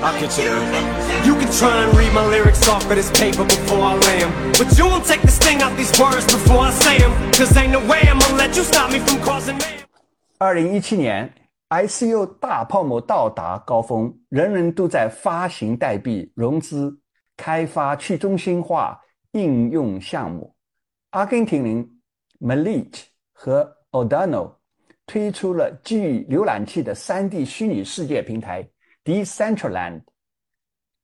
I'll get you there. You can try and read my lyrics off of this paper before I lay them But you won't take the sting out these words before I say them Cause ain't no way I'm gonna let you stop me from causing mayhem. 二零一七年，ICO 大泡沫到达高峰，人人都在发行代币、融资、开发去中心化应用项目。阿根廷人 Malik 和 Odano 推出了基于浏览器的 3D 虚拟世界平台 Decentraland，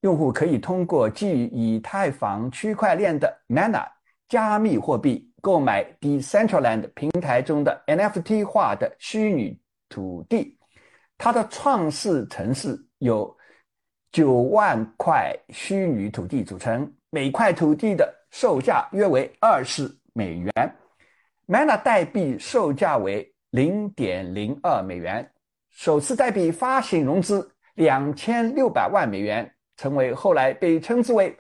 用户可以通过基于以太坊区块链的 Mana 加密货币购买 Decentraland 平台中的 NFT 化的虚拟土地。它的创世城市由九万块虚拟土地组成，每块土地的售价约为二十美元。Mana 代币售价为零点零二美元，首次代币发行融资两千六百万美元，成为后来被称之为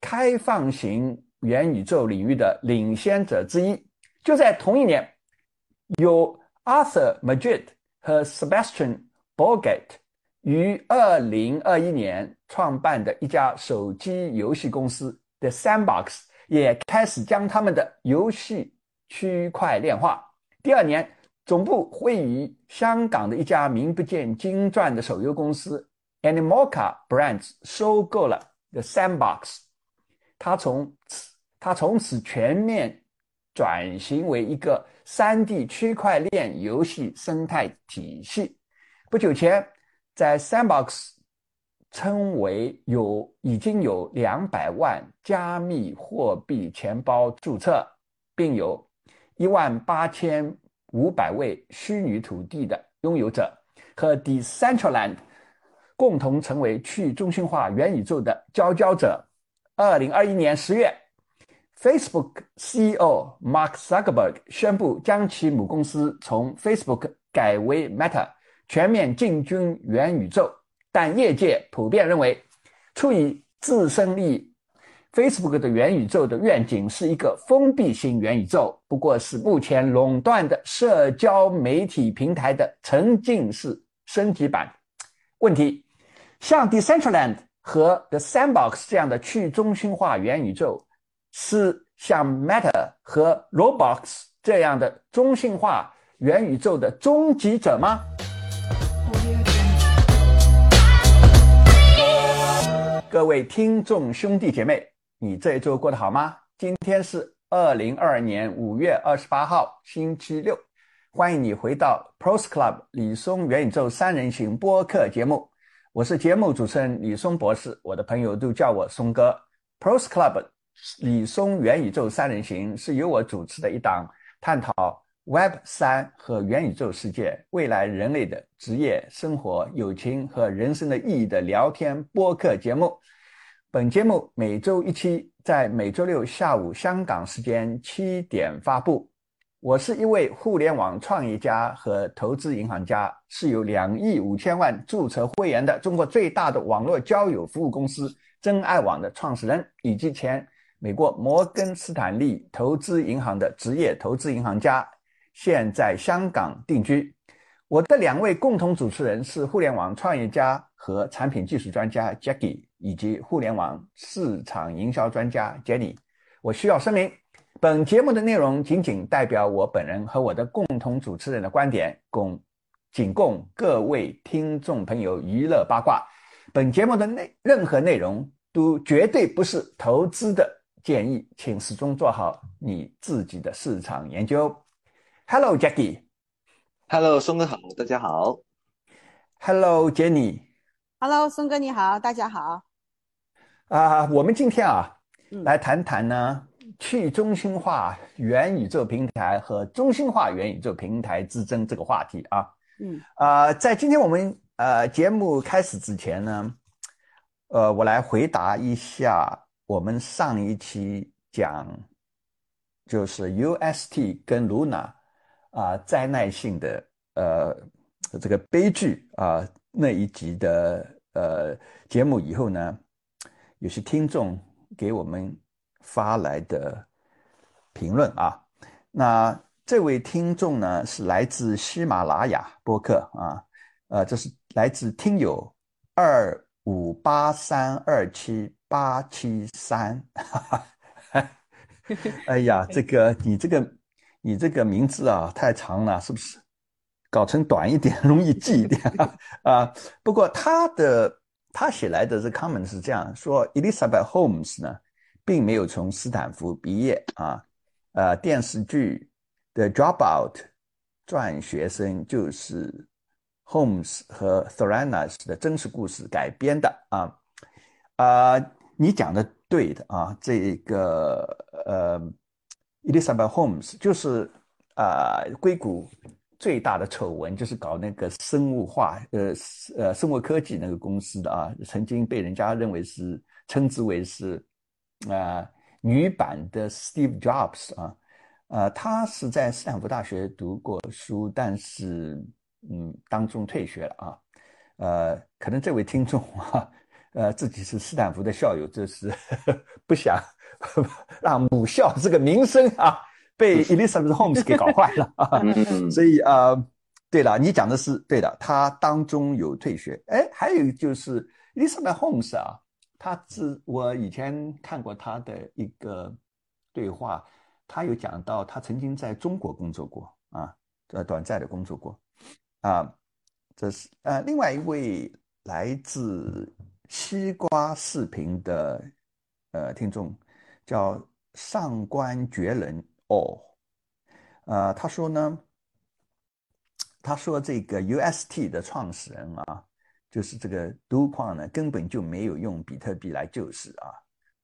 开放型元宇宙领域的领先者之一。就在同一年，由 Arthur Madrid 和 Sebastian Bourget 于二零二一年创办的一家手机游戏公司 The Sandbox 也开始将他们的游戏区块链化。第二年。总部位于香港的一家名不见经传的手游公司 Animoca Brands 收购了 The Sandbox，它从此它从此全面转型为一个 3D 区块链游戏生态体系。不久前，在 Sandbox 称为有已经有两百万加密货币钱包注册，并有一万八千。五百位虚拟土地的拥有者和 Decentraland 共同成为去中心化元宇宙的佼佼者。二零二一年十月，Facebook CEO Mark Zuckerberg 宣布将其母公司从 Facebook 改为 Meta，全面进军元宇宙。但业界普遍认为，出于自身利益。Facebook 的元宇宙的愿景是一个封闭型元宇宙，不过是目前垄断的社交媒体平台的沉浸式升级版。问题：像 Decentraland 和 The Sandbox 这样的去中心化元宇宙，是像 Meta 和 Roblox 这样的中心化元宇宙的终极者吗？各位听众兄弟姐妹。你这一周过得好吗？今天是二零二二年五月二十八号，星期六。欢迎你回到 Pros Club 李松元宇宙三人行播客节目。我是节目主持人李松博士，我的朋友都叫我松哥。Pros Club 李松元宇宙三人行是由我主持的一档探讨 Web 三和元宇宙世界未来人类的职业、生活、友情和人生的意义的聊天播客节目。本节目每周一期，在每周六下午香港时间七点发布。我是一位互联网创业家和投资银行家，是有两亿五千万注册会员的中国最大的网络交友服务公司真爱网的创始人，以及前美国摩根斯坦利投资银行的职业投资银行家，现在香港定居。我的两位共同主持人是互联网创业家和产品技术专家 Jackie。以及互联网市场营销专家 Jenny，我需要声明，本节目的内容仅仅代表我本人和我的共同主持人的观点，供仅供各位听众朋友娱乐八卦。本节目的内任何内容都绝对不是投资的建议，请始终做好你自己的市场研究。Hello Jackie，Hello 松哥好，大家好。Hello Jenny，Hello 松哥你好，大家好。啊，我们今天啊，来谈谈呢去中心化元宇宙平台和中心化元宇宙平台之争这个话题啊。嗯，啊，在今天我们呃节目开始之前呢，呃，我来回答一下我们上一期讲就是 UST 跟 Luna 啊灾难性的呃这个悲剧啊那一集的呃节目以后呢。有些听众给我们发来的评论啊，那这位听众呢是来自喜马拉雅播客啊，呃，这是来自听友二五八三二七八七三。哎呀，这个你这个你这个名字啊太长了，是不是？搞成短一点，容易记一点 啊。不过他的他写来的这 comment 是这样说：Elizabeth Holmes 呢，并没有从斯坦福毕业啊。呃，电视剧的 Dropout 转学生就是 Holmes 和 Theranos 的真实故事改编的啊。啊，你讲的对的啊，这个呃，Elizabeth Holmes 就是啊，硅谷。最大的丑闻就是搞那个生物化，呃呃，生物科技那个公司的啊，曾经被人家认为是称之为是啊女版的 Steve Jobs 啊，呃，他是在斯坦福大学读过书，但是嗯，当中退学了啊，呃，可能这位听众啊，呃，自己是斯坦福的校友，就是 不想 让母校这个名声啊。被 Elizabeth Holmes 给搞坏了啊，所以啊，对了，你讲的是对的，他当中有退学。哎，还有就是 Elizabeth Holmes 啊，他是我以前看过他的一个对话，他有讲到他曾经在中国工作过啊，呃，短暂的工作过啊。这是呃，另外一位来自西瓜视频的呃听众叫上官绝人。哦，呃，他说呢，他说这个 UST 的创始人啊，就是这个都矿呢，根本就没有用比特币来救市啊，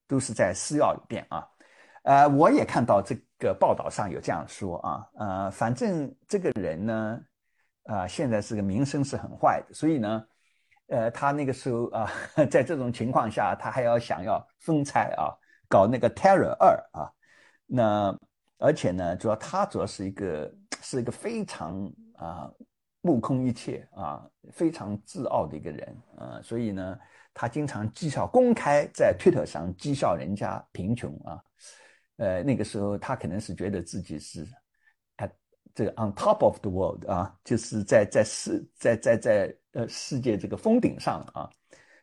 都是在私钥里边啊。呃，我也看到这个报道上有这样说啊，呃，反正这个人呢，啊，现在是个名声是很坏的，所以呢，呃，他那个时候啊，在这种情况下，他还要想要分拆啊，搞那个 Terra 二啊，那。而且呢，主要他主要是一个是一个非常啊目空一切啊非常自傲的一个人啊，所以呢，他经常讥笑公开在 Twitter 上讥笑人家贫穷啊，呃那个时候他可能是觉得自己是 at 这个 on top of the world 啊，就是在在世在在在呃世界这个峰顶上啊，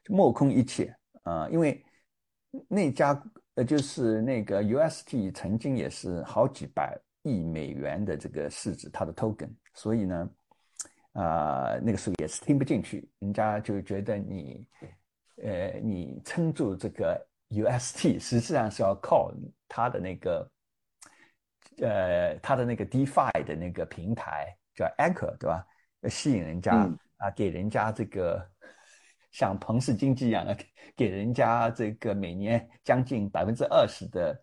目空一切啊，因为那家。呃，就是那个 UST 曾经也是好几百亿美元的这个市值，它的 token，所以呢，啊，那个时候也是听不进去，人家就觉得你，呃，你撑住这个 UST，实际上是要靠它的那个，呃，它的那个 DeFi 的那个平台叫 Anchor，对吧？吸引人家啊，给人家这个。像彭氏经济一样的，给人家这个每年将近百分之二十的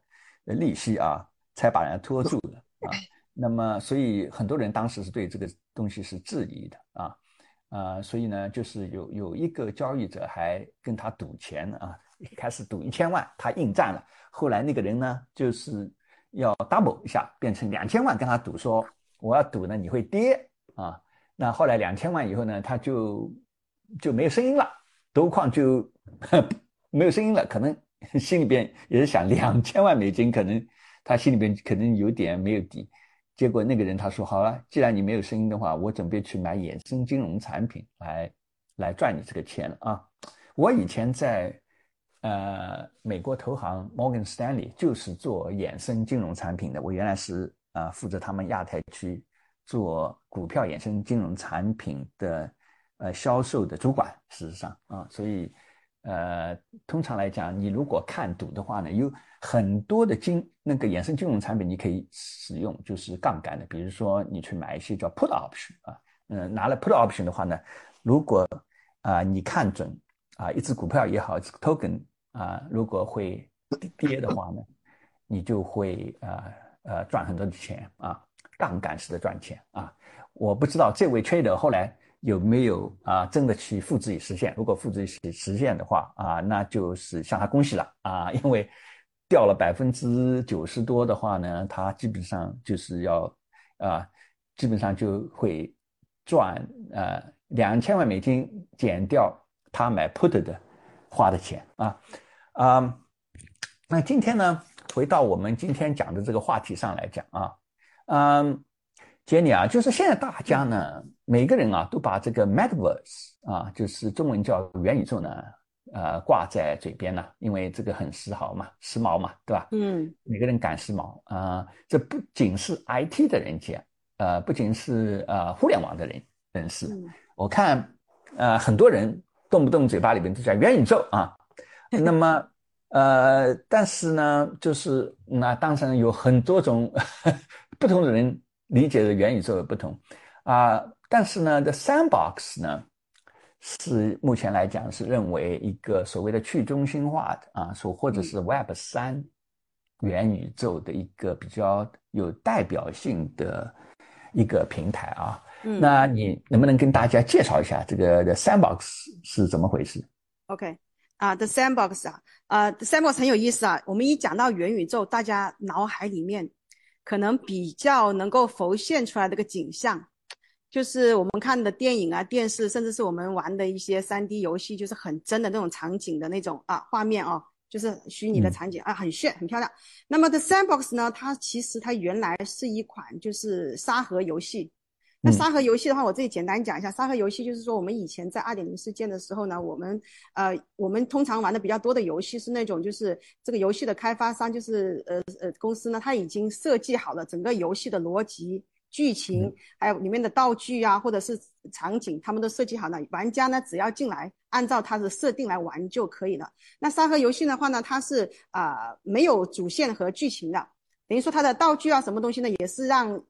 利息啊，才把人拖住的啊。那么，所以很多人当时是对这个东西是质疑的啊啊。所以呢，就是有有一个交易者还跟他赌钱啊，一开始赌一千万，他应战了。后来那个人呢，就是要 double 一下，变成两千万跟他赌，说我要赌呢你会跌啊。那后来两千万以后呢，他就。就没有声音了，都矿就 没有声音了，可能 心里边也是想两千万美金，可能他心里边可能有点没有底。结果那个人他说：“好了，既然你没有声音的话，我准备去买衍生金融产品来来赚你这个钱啊！”我以前在呃美国投行 Morgan Stanley 就是做衍生金融产品的，我原来是啊负责他们亚太区做股票衍生金融产品的。呃，销售的主管，事实上啊，所以，呃，通常来讲，你如果看赌的话呢，有很多的金那个衍生金融产品你可以使用，就是杠杆的，比如说你去买一些叫 put option 啊，嗯，拿了 put option 的话呢，如果啊你看准啊一只股票也好，token 啊，如果会跌的话呢，你就会呃呃赚很多的钱啊，杠杆式的赚钱啊，我不知道这位 trader 后来。有没有啊？真的去付自己实现？如果付自己实现的话啊，那就是向他恭喜了啊！因为掉了百分之九十多的话呢，他基本上就是要啊，基本上就会赚呃两千万美金减掉他买 put 的花的钱啊啊！那今天呢，回到我们今天讲的这个话题上来讲啊，嗯。杰尼啊，就是现在大家呢，每个人啊，都把这个 metaverse 啊，就是中文叫元宇宙呢，呃挂在嘴边了，因为这个很时髦嘛，时髦嘛，对吧？嗯，每个人赶时髦啊，这不仅是 IT 的人讲，呃，不仅是呃互联网的人人士，我看呃很多人动不动嘴巴里面都讲元宇宙啊，那么呃，但是呢，就是那当然有很多种 不同的人理解的元宇宙有不同。啊，但是呢，The Sandbox 呢？是目前来讲是认为一个所谓的去中心化的啊，所或者是 Web 三元宇宙的一个比较有代表性的一个平台啊。嗯，那你能不能跟大家介绍一下这个 The Sandbox 是怎么回事？OK，啊，The Sandbox 啊，呃，The Sandbox 很有意思啊。我们一讲到元宇宙，大家脑海里面可能比较能够浮现出来这个景象。就是我们看的电影啊、电视，甚至是我们玩的一些三 D 游戏，就是很真的那种场景的那种啊画面哦，就是虚拟的场景啊，很炫、很漂亮。那么 The Sandbox 呢，它其实它原来是一款就是沙盒游戏。那沙盒游戏的话，我这里简单讲一下，沙盒游戏就是说我们以前在二点零世界的时候呢，我们呃我们通常玩的比较多的游戏是那种就是这个游戏的开发商就是呃呃公司呢，它已经设计好了整个游戏的逻辑。剧情还有里面的道具啊，或者是场景，他们都设计好了。玩家呢，只要进来按照它的设定来玩就可以了。那沙盒游戏的话呢，它是啊没有主线和剧情的，等于说它的道具啊什么东西呢，也是让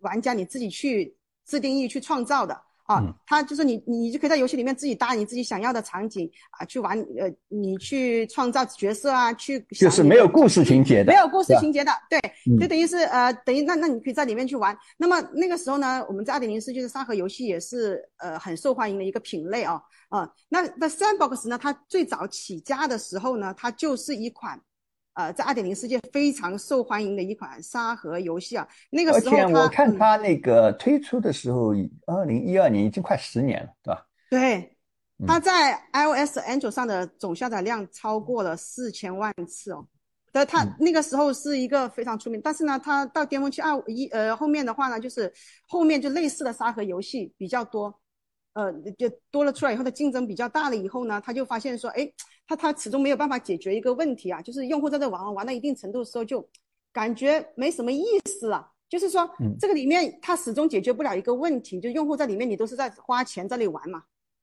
玩家你自己去自定义去创造的。啊，它就是你，你就可以在游戏里面自己搭你自己想要的场景啊，去玩，呃，你去创造角色啊，去就是没有故事情节的，没有故事情节的，对，就等于是呃，等于那那你可以在里面去玩。那么那个时候呢，我们在二点零四就是沙盒游戏也是呃很受欢迎的一个品类哦啊。那那 Sandbox 呢，它最早起家的时候呢，它就是一款。呃，在二点零世界非常受欢迎的一款沙盒游戏啊，那个时候，而且我看它那个推出的时候，二零一二年已经快十年了，对吧？对，它在 iOS、Android 上的总下载量超过了四千万次哦。但它那个时候是一个非常出名，但是呢，它到巅峰期二一呃后面的话呢，就是后面就类似的沙盒游戏比较多。呃，就多了出来以后的竞争比较大了以后呢，他就发现说，哎，他他始终没有办法解决一个问题啊，就是用户在这玩玩到一定程度的时候，就感觉没什么意思了。就是说，这个里面他始终解决不了一个问题，就用户在里面你都是在花钱在里玩嘛，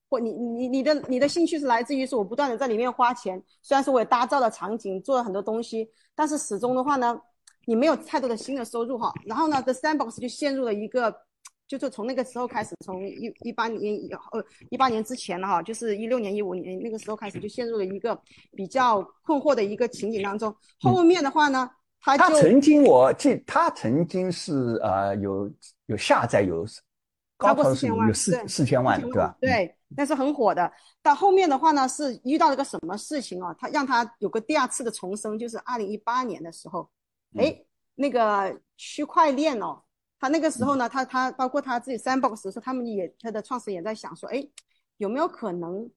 或你你你的你的兴趣是来自于是我不断的在里面花钱，虽然说我也搭造了场景，做了很多东西，但是始终的话呢，你没有太多的新的收入哈。然后呢，The Sandbox 就陷入了一个。就是从那个时候开始，从一一八年以呃一八年之前了哈，就是一六年一五年那个时候开始就陷入了一个比较困惑的一个情景当中。后面的话呢，他他曾经我记他曾经是呃有有下载有超过四千万，有四四千万对吧？对，那是很火的。到后面的话呢，是遇到了个什么事情啊？他让他有个第二次的重生，就是二零一八年的时候，哎，那个区块链哦。他那个时候呢，他他包括他自己 Sandbox 说，他们也他的创始人也在想说，哎，有没有可能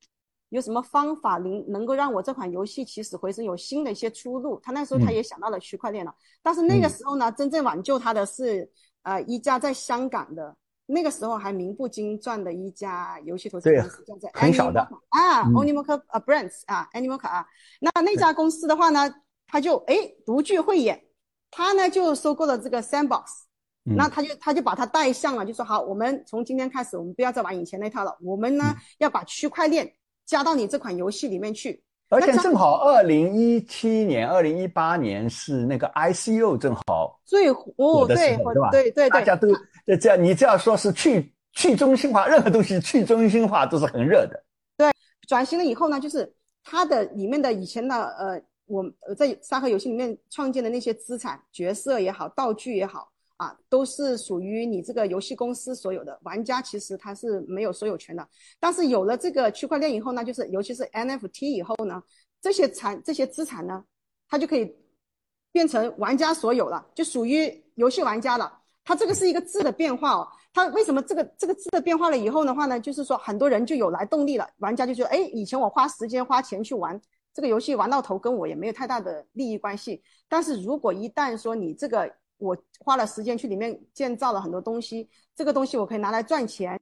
有什么方法能能够让我这款游戏起死回生，有新的一些出路？他那时候他也想到了区块链了，但是那个时候呢，真正挽救他的是呃一家在香港的那个时候还名不经传的一家游戏投资公司，叫做很小的啊，Animal 啊 Brands 啊，Animal 啊，那那家公司的话呢，他就哎独具慧眼，他呢就收购了这个 Sandbox。那他就他就把它带向了，就说好，我们从今天开始，我们不要再玩以前那套了，我们呢要把区块链加到你这款游戏里面去。而且正好二零一七年、二零一八年是那个 ICO 正好最火的时候，对吧？对对对，大家都这样，你这样说是去去中心化，任何东西去中心化都是很热的。对，转型了以后呢，就是它的里面的以前的呃，我在沙盒游戏里面创建的那些资产、角色也好、道具也好。啊，都是属于你这个游戏公司所有的，玩家其实他是没有所有权的。但是有了这个区块链以后呢，就是尤其是 NFT 以后呢，这些产这些资产呢，它就可以变成玩家所有了，就属于游戏玩家了。它这个是一个质的变化哦。它为什么这个这个质的变化了以后的话呢，就是说很多人就有来动力了，玩家就觉得，哎，以前我花时间花钱去玩这个游戏，玩到头跟我也没有太大的利益关系。但是如果一旦说你这个我花了时间去里面建造了很多东西，这个东西我可以拿来赚钱，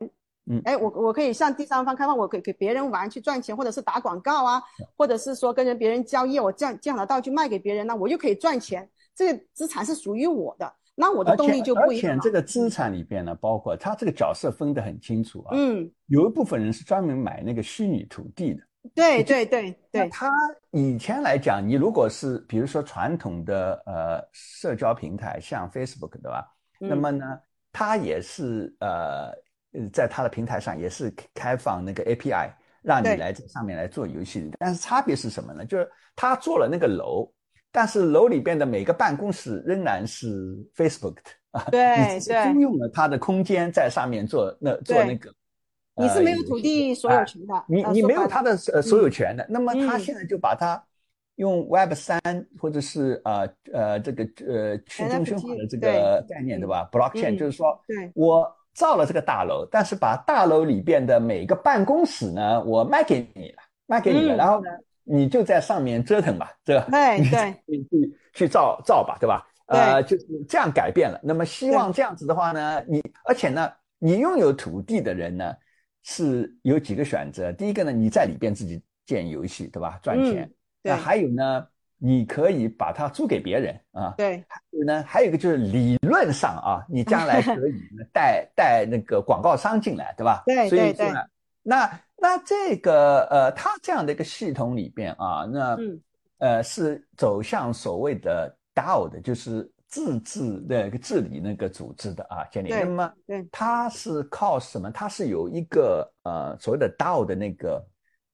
嗯哎，我我可以向第三方开放，我可以给别人玩去赚钱，或者是打广告啊，或者是说跟人别人交易，我这样这样的道具卖给别人，那我就可以赚钱。这个资产是属于我的，那我的动力就不一样了。而且这个资产里边呢，包括他这个角色分得很清楚啊。嗯，有一部分人是专门买那个虚拟土地的。对对对对。他以前来讲，你如果是比如说传统的呃社交平台，像 Facebook 对吧？嗯、那么呢，它也是呃在它的平台上也是开放那个 API，让你来这上面来做游戏。但是差别是什么呢？就是他做了那个楼。但是楼里边的每个办公室仍然是 Facebook 的啊，对，你租用了它的空间在上面做那做那个，你是没有土地所有权的，呃、你你没有他的呃所有权的。那么他现在就把它用 Web 三或者是呃呃这个呃去中心化的这个概念对吧？Blockchain 就是说，对我造了这个大楼，但是把大楼里边的每个办公室呢，我卖给你了，卖给你了，然后呢？你就在上面折腾吧，对吧？对 对，你去去造造吧，对吧？呃，就是这样改变了。那么希望这样子的话呢，你而且呢，你拥有土地的人呢是有几个选择。第一个呢，你在里边自己建游戏，对吧？赚钱。对。还有呢，你可以把它租给别人啊。对。还有呢，还有一个就是理论上啊，你将来可 以带带那个广告商进来，对吧？对对对。那那这个呃，它这样的一个系统里边啊，那、嗯、呃是走向所谓的 DAO 的，就是自治的治理那个组织的啊建立。那么对，它是靠什么？它是有一个呃所谓的 DAO 的那个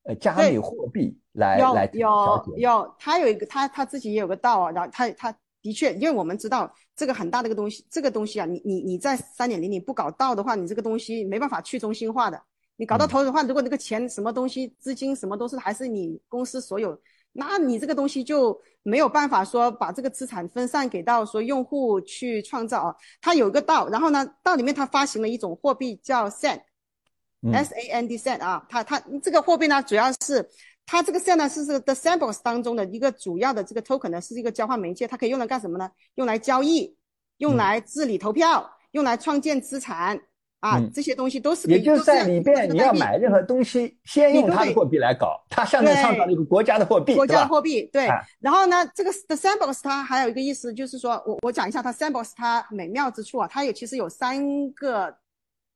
呃加密货币来来有有，它有一个它它自己也有个 DAO 啊，然后它它的确，因为我们知道这个很大的一个东西，这个东西啊，你你你在三点零你不搞 DAO 的话，你这个东西没办法去中心化的。你搞到头的话，如果那个钱什么东西、资金什么都是还是你公司所有，那你这个东西就没有办法说把这个资产分散给到说用户去创造啊。它有一个道，然后呢，道里面它发行了一种货币叫 Sand，S A N D Sand 啊，它它这个货币呢，主要是它这个 Sand 呢是这个 The Sandbox 当中的一个主要的这个 token 呢，是一个交换媒介，它可以用来干什么呢？用来交易，用来治理投票，用来创建资产。啊，这些东西都是，也就是在里边，你要买任何东西，先用它的货币来搞，它相当于创造了一个国家的货币，国家的货币，对。然后呢，这个 The Sandbox 它还有一个意思，就是说我我讲一下它 Sandbox 它美妙之处啊，它有其实有三个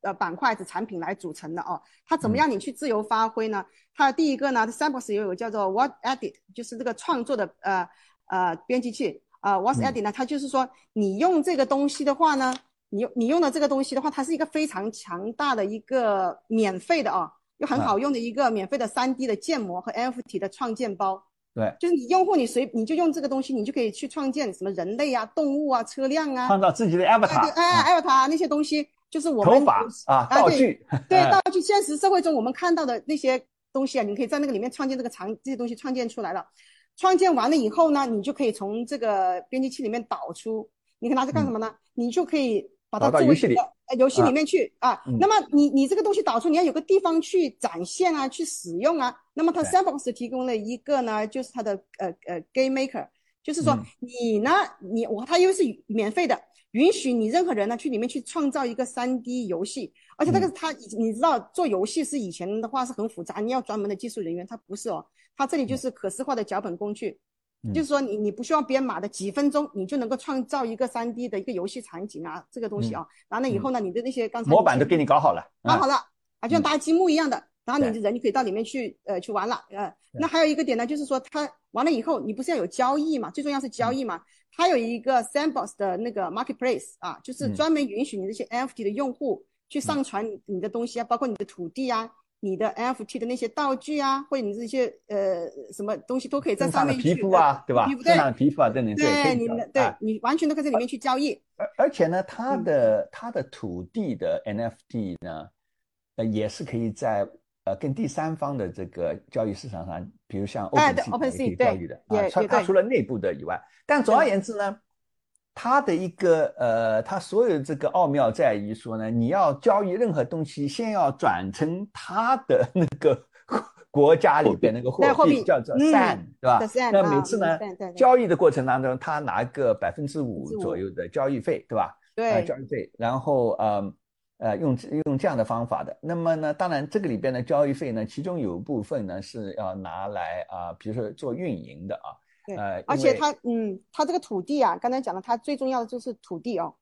呃板块的产品来组成的哦。它怎么样你去自由发挥呢？它第一个呢，Sandbox 有有叫做 What Edit，就是这个创作的呃呃编辑器啊。What Edit 呢，它就是说你用这个东西的话呢。你用你用的这个东西的话，它是一个非常强大的一个免费的啊，又很好用的一个免费的三 D 的建模和 NFT 的创建包。对，就是你用户你随你就用这个东西，你就可以去创建什么人类啊、动物啊、车辆啊，创造自己的 avatar。哎，avatar 那些东西就是我们头发啊道具。对道具，现实社会中我们看到的那些东西啊，你可以在那个里面创建这个场这些东西创建出来了。创建完了以后呢，你就可以从这个编辑器里面导出，你可以拿去干什么呢？你就可以。把它到游戏里，呃，游戏里面去啊。那么你你这个东西导出，你要有个地方去展现啊，去使用啊。那么它 Sandbox 提供了一个呢，就是它的呃呃 Game Maker，就是说你呢，你我它因为是免费的，允许你任何人呢去里面去创造一个 3D 游戏。而且那个它你知道做游戏是以前的话是很复杂，你要专门的技术人员，它不是哦，它这里就是可视化的脚本工具。就是说，你你不需要编码的，几分钟你就能够创造一个三 D 的一个游戏场景啊，这个东西啊，完了以后呢，你的那些刚才模板都给你搞好了，搞好了。啊，就像搭积木一样的，然后你的人就可以到里面去呃去玩了，呃，那还有一个点呢，就是说它完了以后，你不是要有交易嘛，最重要是交易嘛，它有一个 Sandbox 的那个 Marketplace 啊，就是专门允许你这些 NFT 的用户去上传你的东西啊，包括你的土地啊。你的 NFT 的那些道具啊，或者你这些呃什么东西都可以在上面皮肤啊，对吧？皮肤对，皮肤啊，等等，对，你对你完全都可以在里面去交易。而而且呢，它的它的土地的 NFT 呢，呃，也是可以在呃跟第三方的这个交易市场上，比如像 OpenSea 可以交易的啊。它它除了内部的以外，但总而言之呢。它的一个呃，它所有这个奥妙在于说呢，你要交易任何东西，先要转成它的那个 国家里边那个货币，叫做 Sand，对吧？那每次呢，交易的过程当中，他拿个百分之五左右的交易费，对吧？对，交易费。然后呃呃用用这样的方法的。那么呢，当然这个里边的交易费呢，其中有部分呢是要拿来啊，比如说做运营的啊。对，呃，而且它，嗯，它这个土地啊，刚才讲了，它最重要的就是土地哦。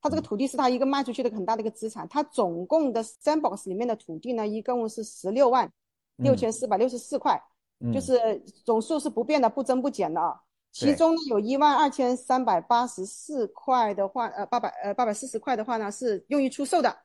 它嗯这个土地是它一个卖出去的很大的一个资产。它总共的 Sandbox 里面的土地呢，一共是十六万六千四百六十四块，嗯就是总数是不变的，不增不减的啊。其中呢，有一万二千三百八十四块的话，呃，八百呃八百四十块的话呢，是用于出售的。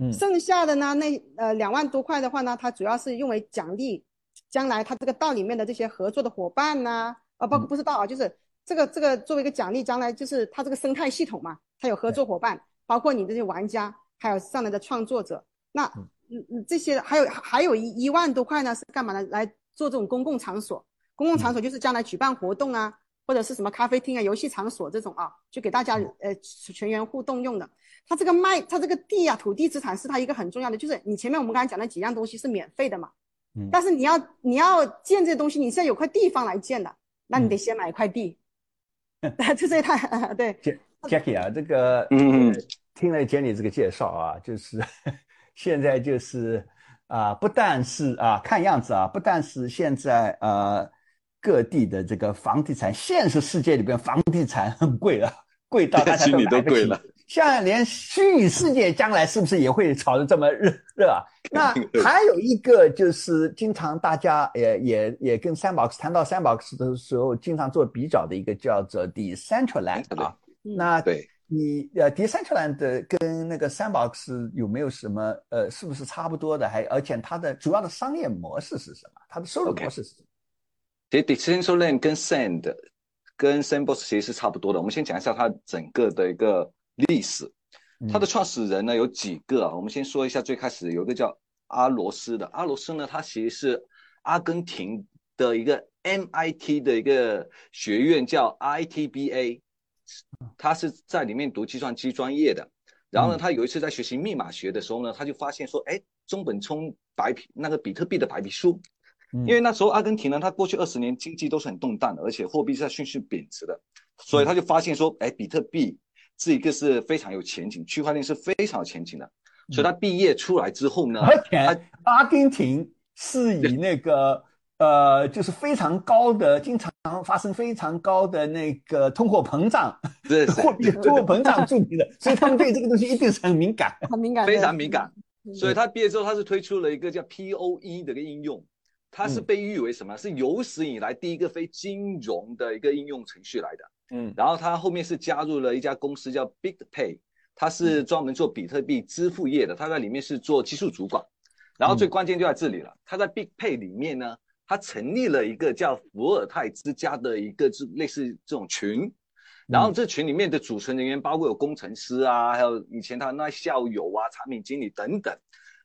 嗯剩下的呢，那呃两万多块的话呢，它主要是用为奖励将来它这个道里面的这些合作的伙伴呐、啊，包括不是道啊，就是这个这个作为一个奖励，将来就是它这个生态系统嘛，它有合作伙伴，包括你这些玩家，还有上来的创作者，那嗯。嗯这些还有还有一一万多块呢是干嘛呢？来做这种公共场所，公共场所就是将来举办活动啊，或者是什么咖啡厅啊、游戏场所这种啊，就给大家呃全员互动用的。它这个卖，它这个地啊，土地资产是它一个很重要的，就是你前面我们刚才讲的几样东西是免费的嘛，嗯。但是你要你要建这些东西，你是要有块地方来建的，那你得先买一块地 就这一套，对，Jack- Jackie 啊，这个嗯呃听了 Jenny 这个介绍啊，就是现在就是啊、不但是啊，看样子啊，不但是现在呃各地的这个房地产，现实世界里边房地产很贵了，贵到大家虚拟买不起都贵了。像连虚拟世界将来是不是也会炒得这么热热啊？那还有一个就是经常大家也也也跟 Sandbox 谈到 Sandbox 的时候，经常做比较的一个叫做 Decentraland 啊。嗯那对，你呃 Decentraland 跟那个 Sandbox 有没有什么呃是不是差不多的？还而且它的主要的商业模式是什么？它的收入模式是什么？其实 Decentraland 跟 Sand 跟 Sandbox 其实是差不多的。我们先讲一下它整个的一个历史。它的创始人呢有几个啊？我们先说一下，最开始有一个叫阿罗斯的，阿罗斯呢，他其实是阿根廷的一个 MIT 的一个学院叫 ITBA，他是在里面读计算机专业的。然后呢，嗯他有一次在学习密码学的时候呢，他就发现说，哎，中本聪白皮那个比特币的白皮书，嗯因为那时候阿根廷呢，它过去二十年经济都是很动荡的，而且货币是在迅速贬值的，所以他就发现说，哎，比特币这一个是非常有前景，区块链是非常有前景的。所以他毕业出来之后呢，而且阿根廷是以那个呃，就是非常高的，经常发生非常高的那个通货膨胀，这是货币通货膨胀著名的，所以他们对这个东西一定是很敏感。很敏感，非常敏感。嗯所以他毕业之后，他是推出了一个叫 POE 的一个应用，它是嗯被誉为什么？是有史以来第一个非金融的一个应用程序来的。嗯然后他后面是加入了一家公司叫 BigPay，他是专门做比特币支付业的，他在里面是做技术主管。然后最关键就在这里了，他在 BigPay 里面呢，他成立了一个叫伏尔泰之家的一个类似这种群。然后这群里面的组成人员包括有工程师啊，还有以前他那校友啊、产品经理等等。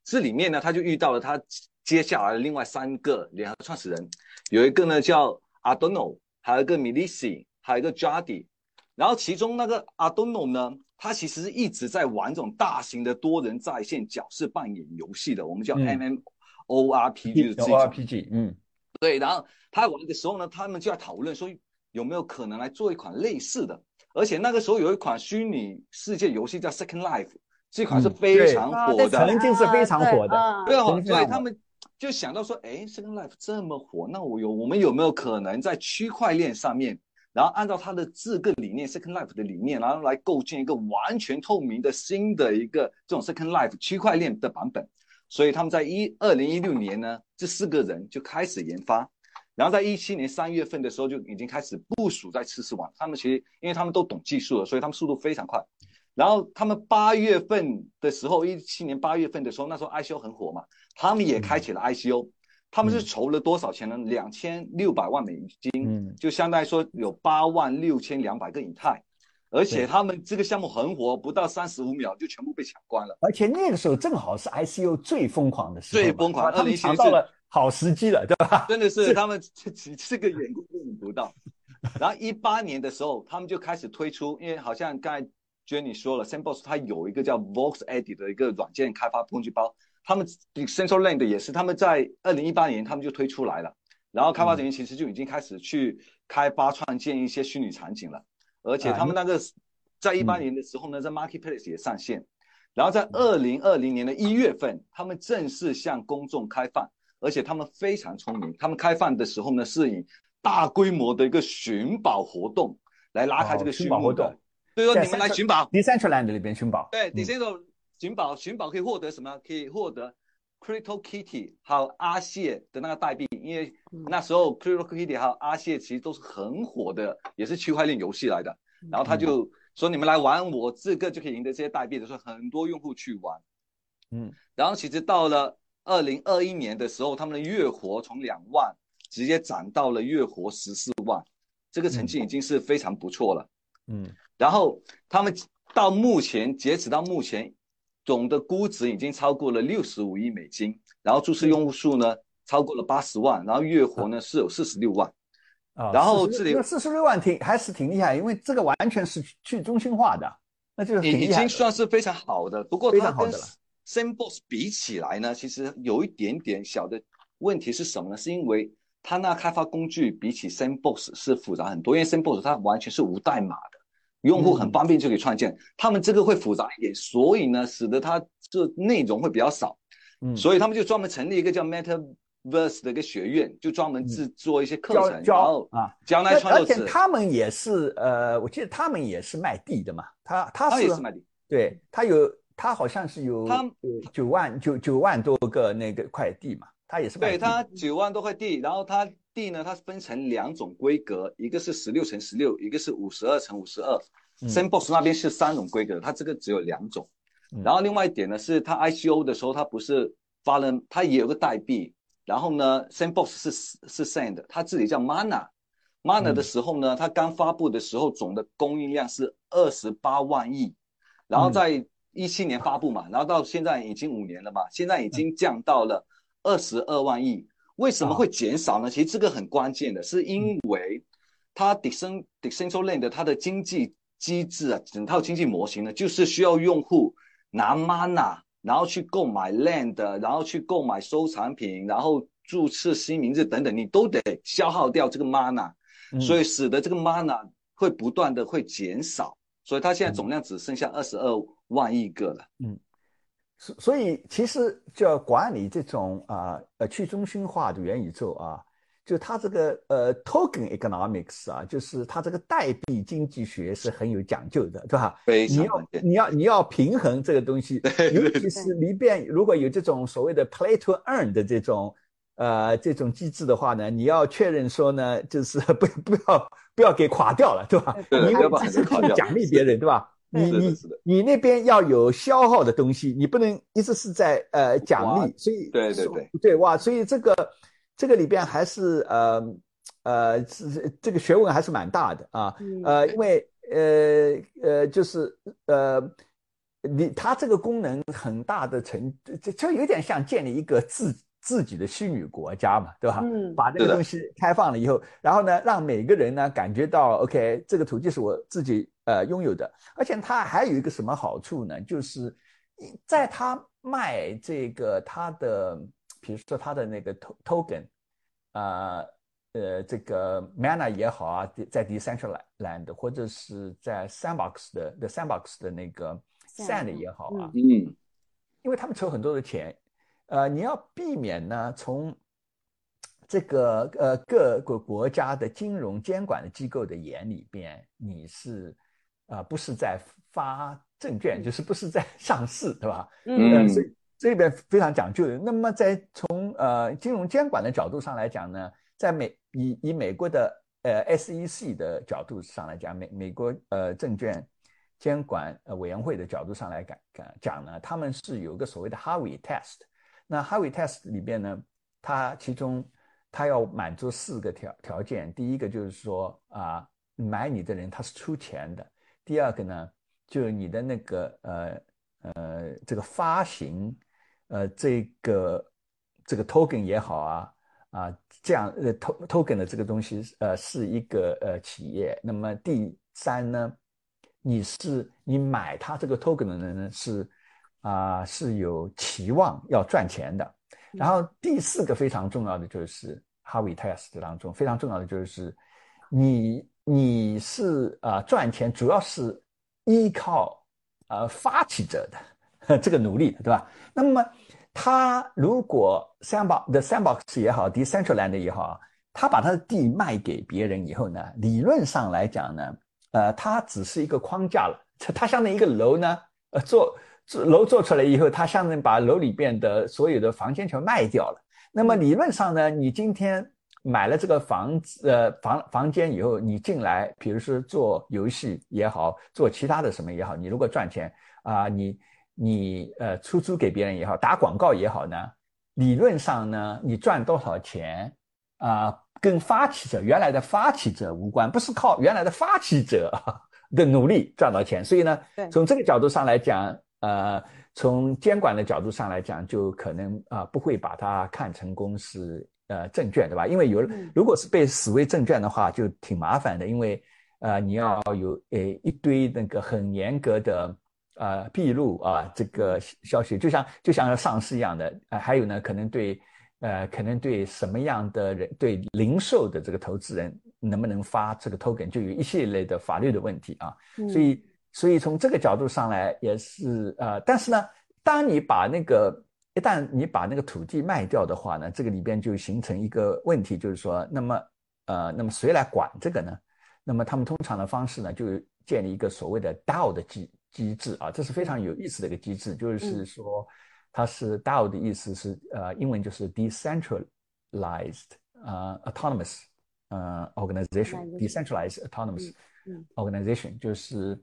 这里面呢，他就遇到了他接下来的另外三个联合创始人，有一个呢叫 Adorno，还有一个 Milisi，还有一个 Jardy。然后其中那个 Adorno 呢，他其实是一直在玩这种大型的多人在线角色扮演游戏的，我们叫嗯。MMORPG 的这种。RPG，嗯。对，然后他玩的时候呢，他们就在讨论说有没有可能来做一款类似的，而且那个时候有一款虚拟世界游戏叫 Second Life，这款是非常火的，曾经是非常火的啊。对啊，所以他们就想到说，哎，Second Life 这么火，那我有我们有没有可能在区块链上面，然后按照他的这个理念，Second Life 的理念，然后来构建一个完全透明的新的一个这种 Second Life 区块链的版本。所以他们在一二零一六年呢，这四个人就开始研发，然后在一七年三月份的时候就已经开始部署在测试网。他们其实因为他们都懂技术了，所以他们速度非常快。然后他们八月份的时候，一七年八月份的时候，那时候 ICO 很火嘛，他们也开启了 ICO。他们是筹了多少钱呢？两千六百万美金，嗯就相当于说有八万六千两百个以太。而且他们这个项目很火，不到三十五秒就全部被抢光了。而且那个时候正好是 ICO 最疯狂的时候，最疯狂他们2017抢到了好时机了，对吧？真的是他们这这这个眼光根本不到。然后一八年的时候，他们就开始推出，因为好像刚才 Jenny 说了，Sandbox 它有一个叫 Vox Edit 的一个软件开发工具包，他们 Central Land 也是他们在二零一八年他们就推出来了，然后开发人员其实就已经开始去开发创建一些虚拟场景了，而且他们那个在一八年的时候呢，在 Marketplace 也上线。然后在二零二零年的一月份，他们正式向公众开放，而且他们非常聪明，他们开放的时候呢，是以大规模的一个寻宝活动来拉开这个寻宝活动。所以说你们来寻宝，Decentraland 里边寻宝。对，Decentraland 寻宝，寻宝可以获得什么？可以获得 Crypto Kitty 还有阿谢的那个代币，因为那时候 Crypto Kitty 还有阿谢其实都是很火的，也是区块链游戏来的。然后他就说你们来玩我这个就可以赢得这些代币的时候，很多用户去玩。嗯，然后其实到了二零二一年的时候，他们的月活从两万直接涨到了月活十四万，这个成绩已经是非常不错了。嗯。然后他们到目前截止到目前，总的估值已经超过了六十五亿美金，然后注册用户数呢超过了八十万，然后月活呢是有四十六万，啊，然后这里四十六万挺还是挺厉害，因为这个完全是去中心化的，那就是已经算是非常好的。不过它跟 Sandbox 比起来呢，其实有一点点小的问题是什么呢？是因为它那开发工具比起 Sandbox 是复杂很多，因为 Sandbox 它完全是无代码的。用户很方便就可以创建，他们这个会复杂一点，所以呢，使得它这内容会比较少，嗯，所以他们就专门成立一个叫 MetaVerse 的一个学院，就专门制作一些课程，然后啊，将来创作者。而且他们也是，呃，我记得他们也是卖地的嘛，他他是卖地，对他有他好像是有他九万九九万多个那个块地嘛，他也是卖对他九万多块地，然后他。地呢，它分成两种规格，一个是十六乘十六，一个是五十二乘五十二。Sandbox 那边是三种规格，它这个只有两种。然后另外一点呢，是它 ICO 的时候，它不是发了，它也有个代币。然后呢，Sandbox 是是 Sand，它自己叫 Mana。Mana 的时候呢，它刚发布的时候总的供应量是二十八万亿。然后在一七年发布嘛，然后到现在已经五年了嘛，现在已经降到了二十二万亿。为什么会减少呢？其实这个很关键的，是因为它 decent decentraland 它的经济机制啊，整套经济模型呢，就是需要用户拿 mana，然后去购买 land，然后去购买收藏品，然后注册新名字等等，你都得消耗掉这个 mana，所以使得这个 mana 会不断的会减少，所以它现在总量只剩下二十二万亿个了。嗯。所以，其实就要管理这种啊呃去中心化的元宇宙啊，就它这个呃 token economics 啊，就是它这个代币经济学是很有讲究的，对吧？你要你要你要平衡这个东西，尤其是里边如果有这种所谓的 play to earn 的这种呃这种机制的话呢，你要确认说呢，就是不不要不要给垮掉了，对吧？你要机制去奖励别人，对吧？你你你那边要有消耗的东西，你不能一直是在呃奖励，所以对对对。对哇，所以这个这个里边还是呃呃是这个学问还是蛮大的啊呃，因为呃呃就是呃你它这个功能很大的成就就有点像建立一个自自己的虚拟国家嘛，对吧？嗯，把这个东西开放了以后，然后呢，让每个人呢感觉到 OK，这个土地是我自己。呃，拥有的，而且它还有一个什么好处呢？就是在他卖这个他的，比如说他的那个 token，啊，呃，这个 mana 也好啊，在 decentraland 或者是在 sandbox 的 the sandbox 的那个 sand 也好啊，嗯，因为他们筹很多的钱，呃，你要避免呢从这个呃各个国家的金融监管的机构的眼里边，你是。啊，不是在发证券，就是不是在上市，对吧？嗯，所以这里边非常讲究。那么在从呃金融监管的角度上来讲呢，在美以以美国的呃 SEC 的角度上来讲，美美国呃证券监管呃委员会的角度上来讲讲呢，他们是有个所谓的 Harvey Test。那 h a r v e Test 里边呢，它其中它要满足四个条条件，第一个就是说啊，买你的人他是出钱的。第二个呢，就是你的那个呃呃这个发行，呃这个这个 token 也好啊啊这样呃 token 的这个东西呃是一个呃企业。那么第三呢，你是你买它这个 token 的人呢是啊是有期望要赚钱的。然后第四个非常重要的就是 Harvey Test 当中非常重要的就是你。你是啊赚钱主要是依靠呃发起者的，这个努力，对吧？那么他如果 sandbox 的 sandbox 也好，decentraland 也好，他把他的地卖给别人以后呢，理论上来讲呢，呃，它只是一个框架了，它相当于一个楼呢，呃，做做楼做出来以后，他相当于把楼里边的所有的房间全卖掉了。那么理论上呢，你今天买了这个房子，呃，房房间以后，你进来，比如说做游戏也好，做其他的什么也好，你如果赚钱啊，你你呃出租给别人也好，打广告也好呢，理论上呢，你赚多少钱啊，跟发起者原来的发起者无关，不是靠原来的发起者 的努力赚到钱，所以呢，从这个角度上来讲，呃，从监管的角度上来讲，就可能啊不会把它看成公司呃证券，对吧？因为有如果是被视为证券的话，就挺麻烦的，因为呃你要有呃一堆那个很严格的。呃，披露啊，这个消息就像就像要上市一样的，呃，还有呢，可能对，呃，可能对什么样的人，对零售的这个投资人能不能发这个 token，就有一系列的法律的问题啊。所以，所以从这个角度上来也是呃，但是呢，当你把那个一旦你把那个土地卖掉的话呢，这个里边就形成一个问题，就是说，那么呃，那么谁来管这个呢？那么他们通常的方式呢，就建立一个所谓的 DAO 的机。机制啊，这是非常有意思的一个机制，就是说，它是 DAO 的意思是呃，英文就是 decentralized 呃 autonomous 呃 organization，decentralized autonomous organization 就是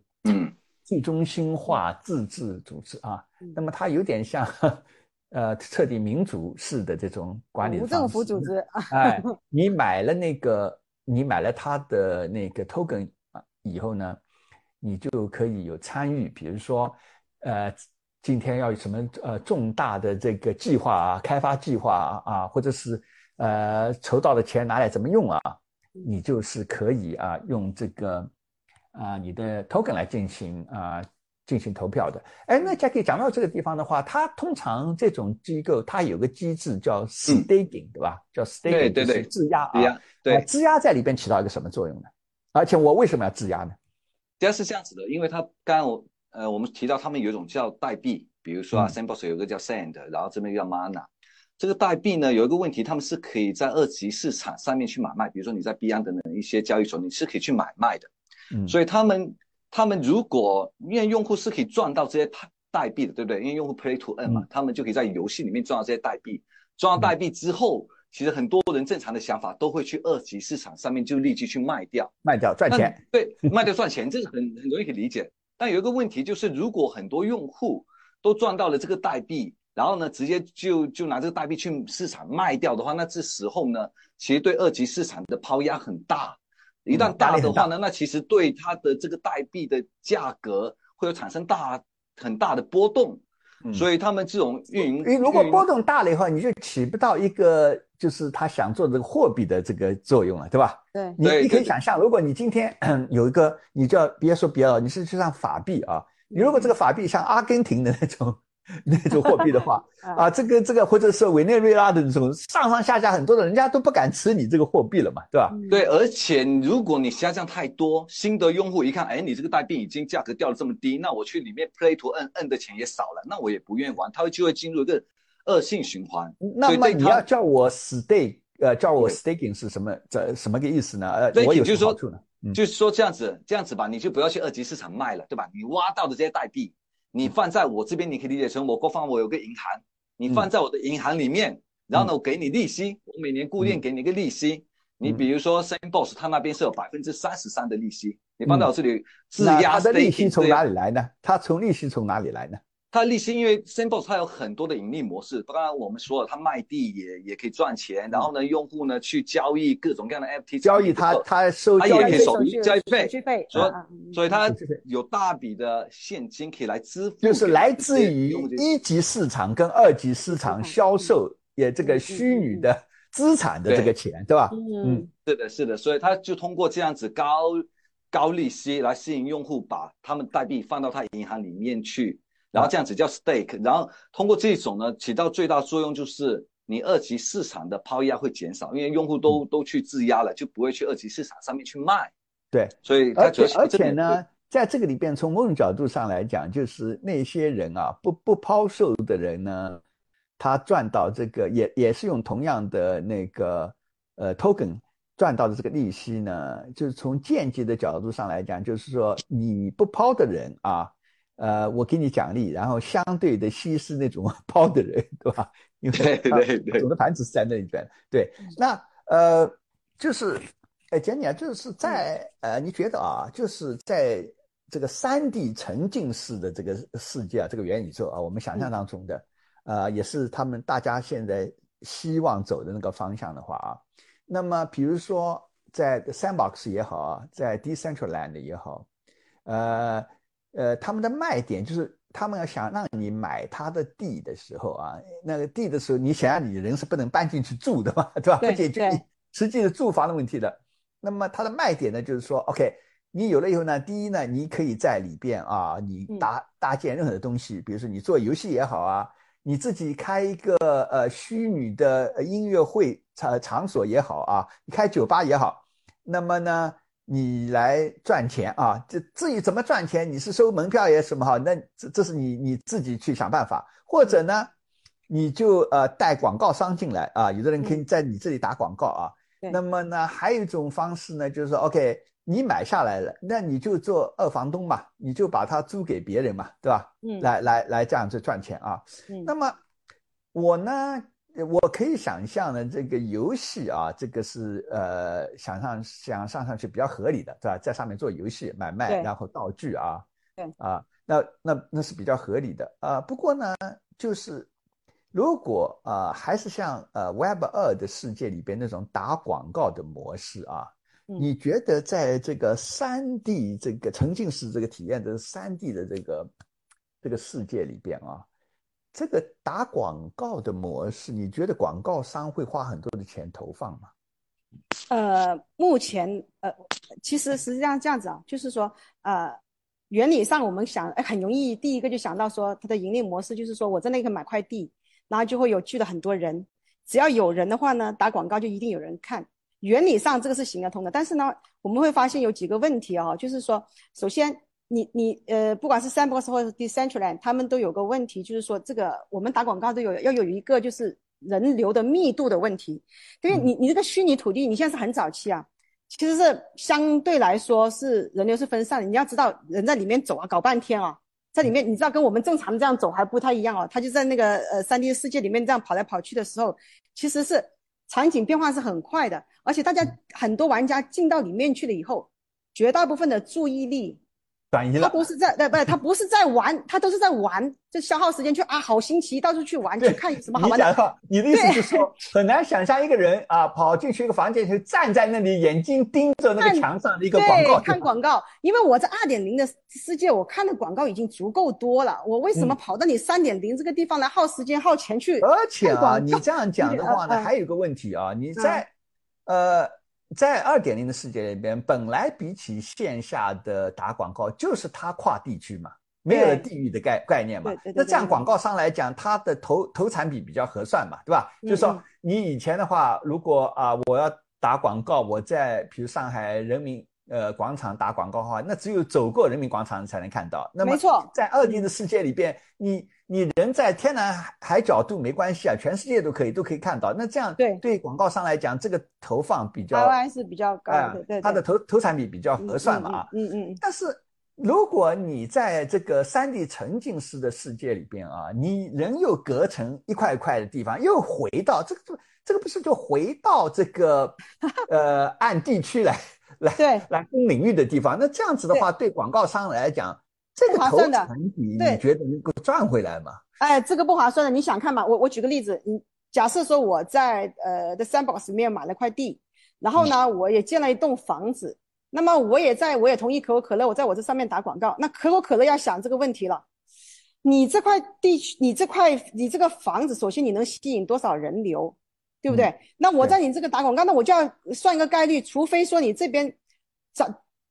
去中心化自治组织啊。那么它有点像 呃彻底民主式的这种管理无政府组织。哎，你买了那个，你买了它的那个 token 啊以后呢？你就可以有参与，比如说，呃，今天要有什么呃重大的这个计划啊，开发计划啊，或者是呃筹到的钱拿来怎么用啊，你就是可以啊用这个啊你的 token 来进行啊进行投票的。哎，那 Jackie 讲到这个地方的话，它通常这种机构它有个机制叫 staking，对吧？叫 staking，对对对，质押啊，对，质押在里边起到一个什么作用呢？而且我为什么要质押呢？第二是这样子的，因为它刚刚我呃我们提到他们有一种叫代币，比如说啊，Sandbox 有一个叫 Sand，然后这边叫 Mana，这个代币呢有一个问题，他们是可以在二级市场上面去买卖，比如说你在 b 安等等一些交易所，你是可以去买卖的。嗯，所以他们他们如果因为用户是可以赚到这些代代币的，对不对？因为用户 Play to Earn 嘛，他们就可以在游戏里面赚到这些代币，赚到代币之后。其实很多人正常的想法都会去二级市场上面就立即去卖掉，卖掉赚钱。对，卖掉赚钱，这个很 很容易可以理解。但有一个问题就是，如果很多用户都赚到了这个代币，然后呢，直接就就拿这个代币去市场卖掉的话，那这时候呢，其实对二级市场的抛压很大。一旦大的话呢，那其实对它的这个代币的价格会有产生大很大的波动。所以他们这种运营，你如果波动大了以后，你就起不到一个就是他想做这个货币的这个作用了，对吧？对，你你可以想象，如果你今天 有一个，你叫别说别了，你是就像法币啊，你如果这个法币像阿根廷的那种。那种货币的话 啊，这个这个或者是委内瑞拉的这种上上下下很多的，人家都不敢吃你这个货币了嘛，对吧？对，而且如果你下降太多，新的用户一看，哎，你这个代币已经价格掉了这么低，那我去里面 play to earn earn 的钱也少了，那我也不愿意玩，它会就会进入一个恶性循环。那么你要叫我 stake，呃，叫我 staking 是什么？这什么个意思呢？呃，我有什么好处呢？就是说这样子，这样子吧，你就不要去二级市场卖了，对吧？你挖到的这些代币。你放在我这边，你可以理解成我国方我有个银行，你放在我的银行里面，然后呢，我给你利息，我每年固定给你一个利息。你比如说 s a m b o s s 他那边是有百分之三十三的利息，你放在我这里质押的利息从哪里来呢？他从利息从哪里来呢？它利息，因为 Sandbox 它有很多的盈利模式，刚刚我们说了，它卖地也也可以赚钱，然后呢，用户呢去交易各种各样的 FT 交易，它它收它也可以收交易费，手续费，所以所以它有大笔的现金可以来支付，就是来自于一级市场跟二级市场销售也这个虚拟的资产的这个钱，对吧？嗯，是的，是的，所以它就通过这样子高高利息来吸引用户，把他们代币放到他银行里面去。然后这样子叫 stake，然后通过这种呢，起到最大作用就是你二级市场的抛压会减少，因为用户都都去质押了，就不会去二级市场上面去卖。对，所以而且而且呢，在这个里边，从某种角度上来讲，就是那些人啊，不不抛售的人呢，他赚到这个也也是用同样的那个呃 token 赚到的这个利息呢，就是从间接的角度上来讲，就是说你不抛的人啊，呃，我给你奖励，然后相对的稀释那种 抛的人，对吧？因为对对对总的盘子是在那里边。对，那呃，就是，哎，简妮啊，就是在呃，你觉得啊，就是在这个三 D 沉浸式的这个世界啊，这个元宇宙啊，我们想象当中的，呃，也是他们大家现在希望走的那个方向的话啊，那么比如说在 Sandbox 也好啊，在 Decentraland 也好，呃呃，他们的卖点就是他们要想让你买他的地的时候啊，那个地的时候，你想让你人是不能搬进去住的嘛，对吧？对不解决你实际的住房的问题的。那么它的卖点呢，就是说，OK，你有了以后呢，第一呢，你可以在里边啊，你嗯搭搭建任何的东西，比如说你做游戏也好啊，你自己开一个呃虚拟的呃音乐会场场所也好啊，你开酒吧也好，那么呢，你来赚钱啊，这至于怎么赚钱，你是收门票也是什么哈，那这这是你你自己去想办法，或者呢，你就呃带广告商进来啊，有的人可以在你这里打广告啊。那么呢，还有一种方式呢，就是说，OK，你买下来了，那你就做二房东嘛，你就把它租给别人嘛，对吧？嗯来来来，这样子赚钱啊。嗯那么我呢，我可以想象呢，这个游戏啊，这个是呃，想上想上上去比较合理的，对吧？在上面做游戏买卖，然后道具啊，对啊，那那那是比较合理的啊。不过呢，就是如果啊、呃还是像呃 Web 二的世界里边那种打广告的模式啊，嗯你觉得在这个三 D 这个沉浸式这个体验的三 D 的这个这个世界里边啊，这个打广告的模式，你觉得广告商会花很多的钱投放吗？呃，目前呃，其实实际上这样子啊，就是说呃，原理上我们想哎很容易，第一个就想到说它的盈利模式就是说我在那个买块地，然后就会有聚了很多人，只要有人的话呢，打广告就一定有人看。原理上这个是行得通的，但是呢，我们会发现有几个问题啊，就是说，首先你你呃，不管是 Sandbox 或者是 Decentraland，他们都有个问题，就是说这个我们打广告都有要有一个就是人流的密度的问题，因为你你这个虚拟土地你现在是很早期啊，其实是相对来说是人流是分散的，你要知道人在里面走啊，搞半天啊，在里面你知道跟我们正常这样走还不太一样哦，他就在那个呃三 D 世界里面这样跑来跑去的时候，其实是场景变化是很快的，而且大家很多玩家进到里面去了以后，绝大部分的注意力他转移了，他不是在，呃不是？他不是在玩，他都是在玩，就消耗时间去啊，好新奇，到处去玩，去看有什么好玩的。你讲话，你的意思就是说，很难想象一个人啊跑进去一个房间，就站在那里，眼睛盯着那个墙上的一个广告，看广告，因为我在二点零的世界，我看的广告已经足够多了，我为什么嗯跑到你三点零这个地方来耗时间耗钱去？而且啊，你这样 讲的话呢，还有一个问题啊，你在呃在二点零的世界里边，本来比起线下的打广告，就是它跨地区嘛，没有了地域的概概念嘛。那这样广告商来讲，它的投投产比比较合算嘛，对吧？嗯就是说嗯你以前的话，如果啊我要打广告，我在比如上海人民。呃，广场打广告的话，那只有走过人民广场才能看到。那么没错在二 D 的世界里边，你你人在天南海角度没关系啊，全世界都可以都可以看到。那这样对对广告商来讲，这个投放比较 ROI 是比较高哎的，对对，它的投投产比比较合算嘛啊。嗯嗯嗯，但是如果你在这个三 D 沉浸式的世界里边啊，你人又隔成一块一块的地方，又回到这个这这个不是就回到这个呃按地区来来对来分领域的地方？那这样子的话，对广告商来讲，这个投产比你觉得能够赚回来吗？哎，这个不划算的，你想看嘛？我我举个例子，你假设说我在呃的 Sandbox 里面买了块地，然后呢，我也建了一栋房子，那么我也在我也同意可口可乐，我在我这上面打广告，那可口可乐要想这个问题了。你这块地区，你这块你这个房子，首先你能吸引多少人流，对不对？那我在你这个打广告，那我就要算一个概率，除非说你这边找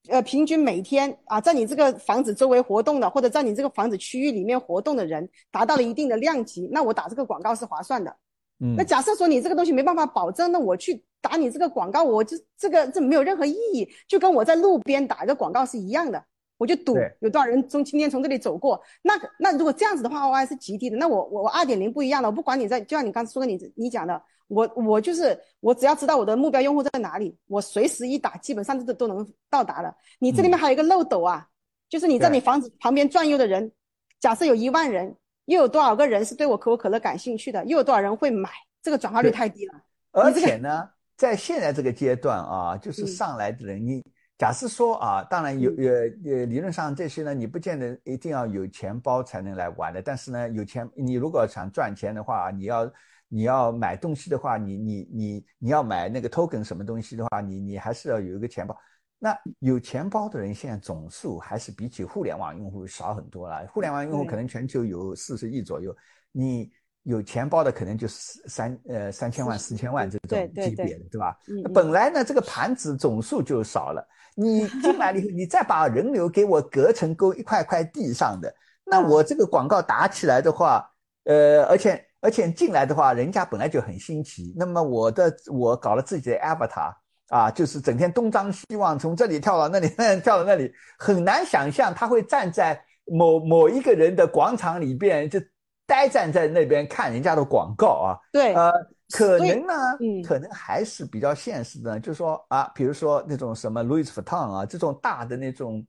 呃平均每天啊，在你这个房子周围活动的，或者在你这个房子区域里面活动的人达到了一定的量级，那我打这个广告是划算的。嗯那假设说你这个东西没办法保证，那我去打你这个广告，我就这个这没有任何意义，就跟我在路边打一个广告是一样的。我就赌有多少人从今天从这里走过。那那如果这样子的话，ROI 是极低的。那我我我二点零不一样了，我不管你在，就像你刚才说的你你讲的，我我就是我只要知道我的目标用户在哪里，我随时一打，基本上都都能到达了。你这里面还有一个漏斗啊，就是你在你房子旁边转悠的人，假设有一万人，又有多少个人是对我可口可乐感兴趣的，又有多少人会买？这个转化率太低了。而且呢，在现在这个阶段啊，就是嗯上来的人，你假设说啊，当然有嗯呃呃，理论上这些呢，你不见得一定要有钱包才能来玩的。但是呢，有钱，你如果想赚钱的话，你要你要买东西的话，你你你你要买那个 token 什么东西的话，你你还是要有一个钱包。那有钱包的人现在总数还是比起互联网用户少很多了。互联网用户可能全球有四十亿左右，你有钱包的可能就是三呃三千万、四千万这种级别的，对吧？本来呢，这个盘子总数就少了，你进来了以后，你再把人流给我隔成沟一块块地上的，那嗯我这个广告打起来的话，呃，而且而且进来的话，人家本来就很新奇，那么我的我搞了自己的 avatar 啊，就是整天东张西望，从这里跳到那里，那 里跳到那里，很难想象他会站在某某一个人的广场里边就呆站在那边看人家的广告啊，对，呃，可能呢，嗯。可能还是比较现实的，就是说啊，比如说那种什么 Louis Vuitton 啊，这种大的那种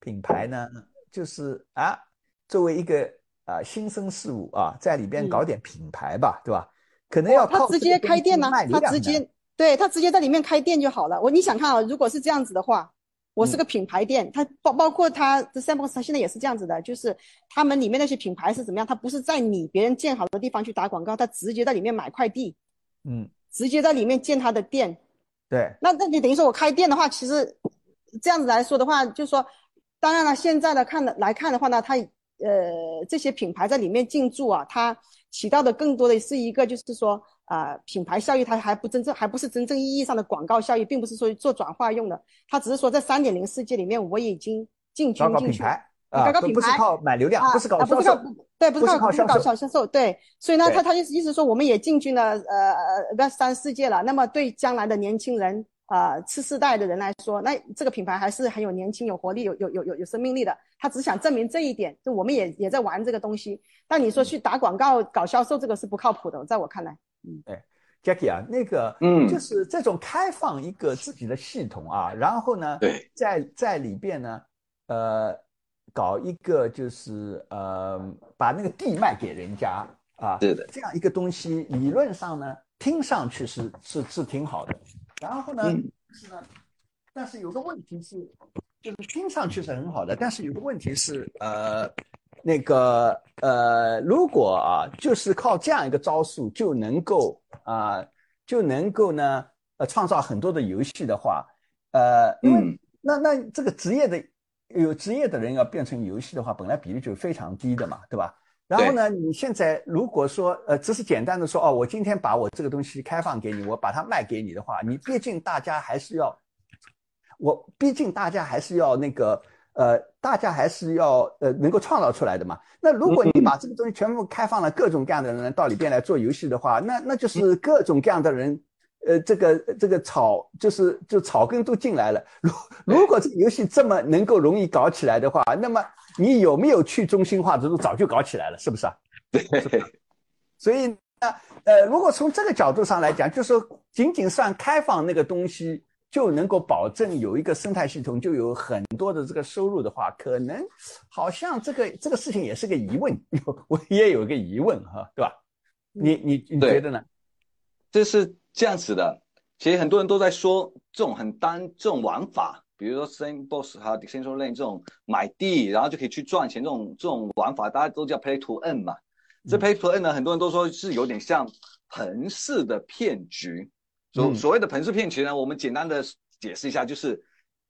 品牌呢，就是啊，作为一个啊新生事物啊，在里边嗯。搞点品牌吧，对吧？可能要他直接开店呢、他直接对他直接在里面开店就好了。我你想看啊，如果是这样子的话，我是嗯个品牌店，它包包括它的 Sandbox，它现在也是这样子的，就是他们里面那些品牌是怎么样？它不是在你别人建好的地方去打广告，它直接在里面买块地，嗯，直接在里面建他的店。对，那那你等于说我开店的话，其实这样子来说的话，就是说，当然了，现在的看的来看的话呢，它呃这些品牌在里面进驻啊，它起到的更多的是一个就是说啊、呃品牌效益，它还不真正还不是真正意义上的广告效益，并不是说做转化用的，它只是说在三点零世界里面我已经进军进去了。品牌啊，不不是靠买流量，啊不是搞啊不销售，是靠不对，不是不是靠不是搞销售，对，所以呢，他他意思意思说，我们也进军了呃呃 Web 三世界了。那么对将来的年轻人啊、呃次世代的人来说，那这个品牌还是很有年轻、有活力、有有有有有生命力的。他只想证明这一点，就我们也也在玩这个东西。但你说去打广告、搞销售，这个是不靠谱的，在我看来。Jackie 啊，那个，嗯。就是这种开放一个自己的系统啊，然后呢，对，在在里边呢，呃，搞一个就是呃，把那个地卖给人家啊，对的这样一个东西，理论上呢，听上去是是是挺好的，然后呢，嗯。是呢，但是有个问题是，就是听上去是很好的，但是有个问题是，呃，那个呃，如果啊，就是靠这样一个招数就能够啊、就能够呢，呃，创造很多的游戏的话，呃，因为、嗯那那这个职业的有职业的人要变成游戏的话，本来比例就非常低的嘛，对吧？然后呢，你现在如果说呃，只是简单的说哦，我今天把我这个东西开放给你，我把它卖给你的话，你毕竟大家还是要，我毕竟大家还是要那个呃，大家还是要呃能够创造出来的嘛。那如果你把这个东西全部开放了，各种各样的人到里边来做游戏的话，那那就是各种各样的人。呃，这个这个草就是就草根都进来了。如如果这个游戏这么能够容易搞起来的话，那么你有没有去中心化之路早就搞起来了，是不是啊？对，所以呢，呃，如果从这个角度上来讲，就是说仅仅算开放那个东西就能够保证有一个生态系统，就有很多的这个收入的话，可能好像这个这个事情也是个疑问，有 我也有一个疑问哈，对吧？你你你觉得呢？这是这样子的。其实很多人都在说这种很单这种玩法，比如说 Sandbox 和 Decentraland 这种买地，然后就可以去赚钱这种这种玩法，大家都叫 Play to Earn 嘛。这嗯 Play to Earn 呢，很多人都说是有点像彭氏的骗局。所嗯。所谓的盆式骗局呢，我们简单的解释一下，就是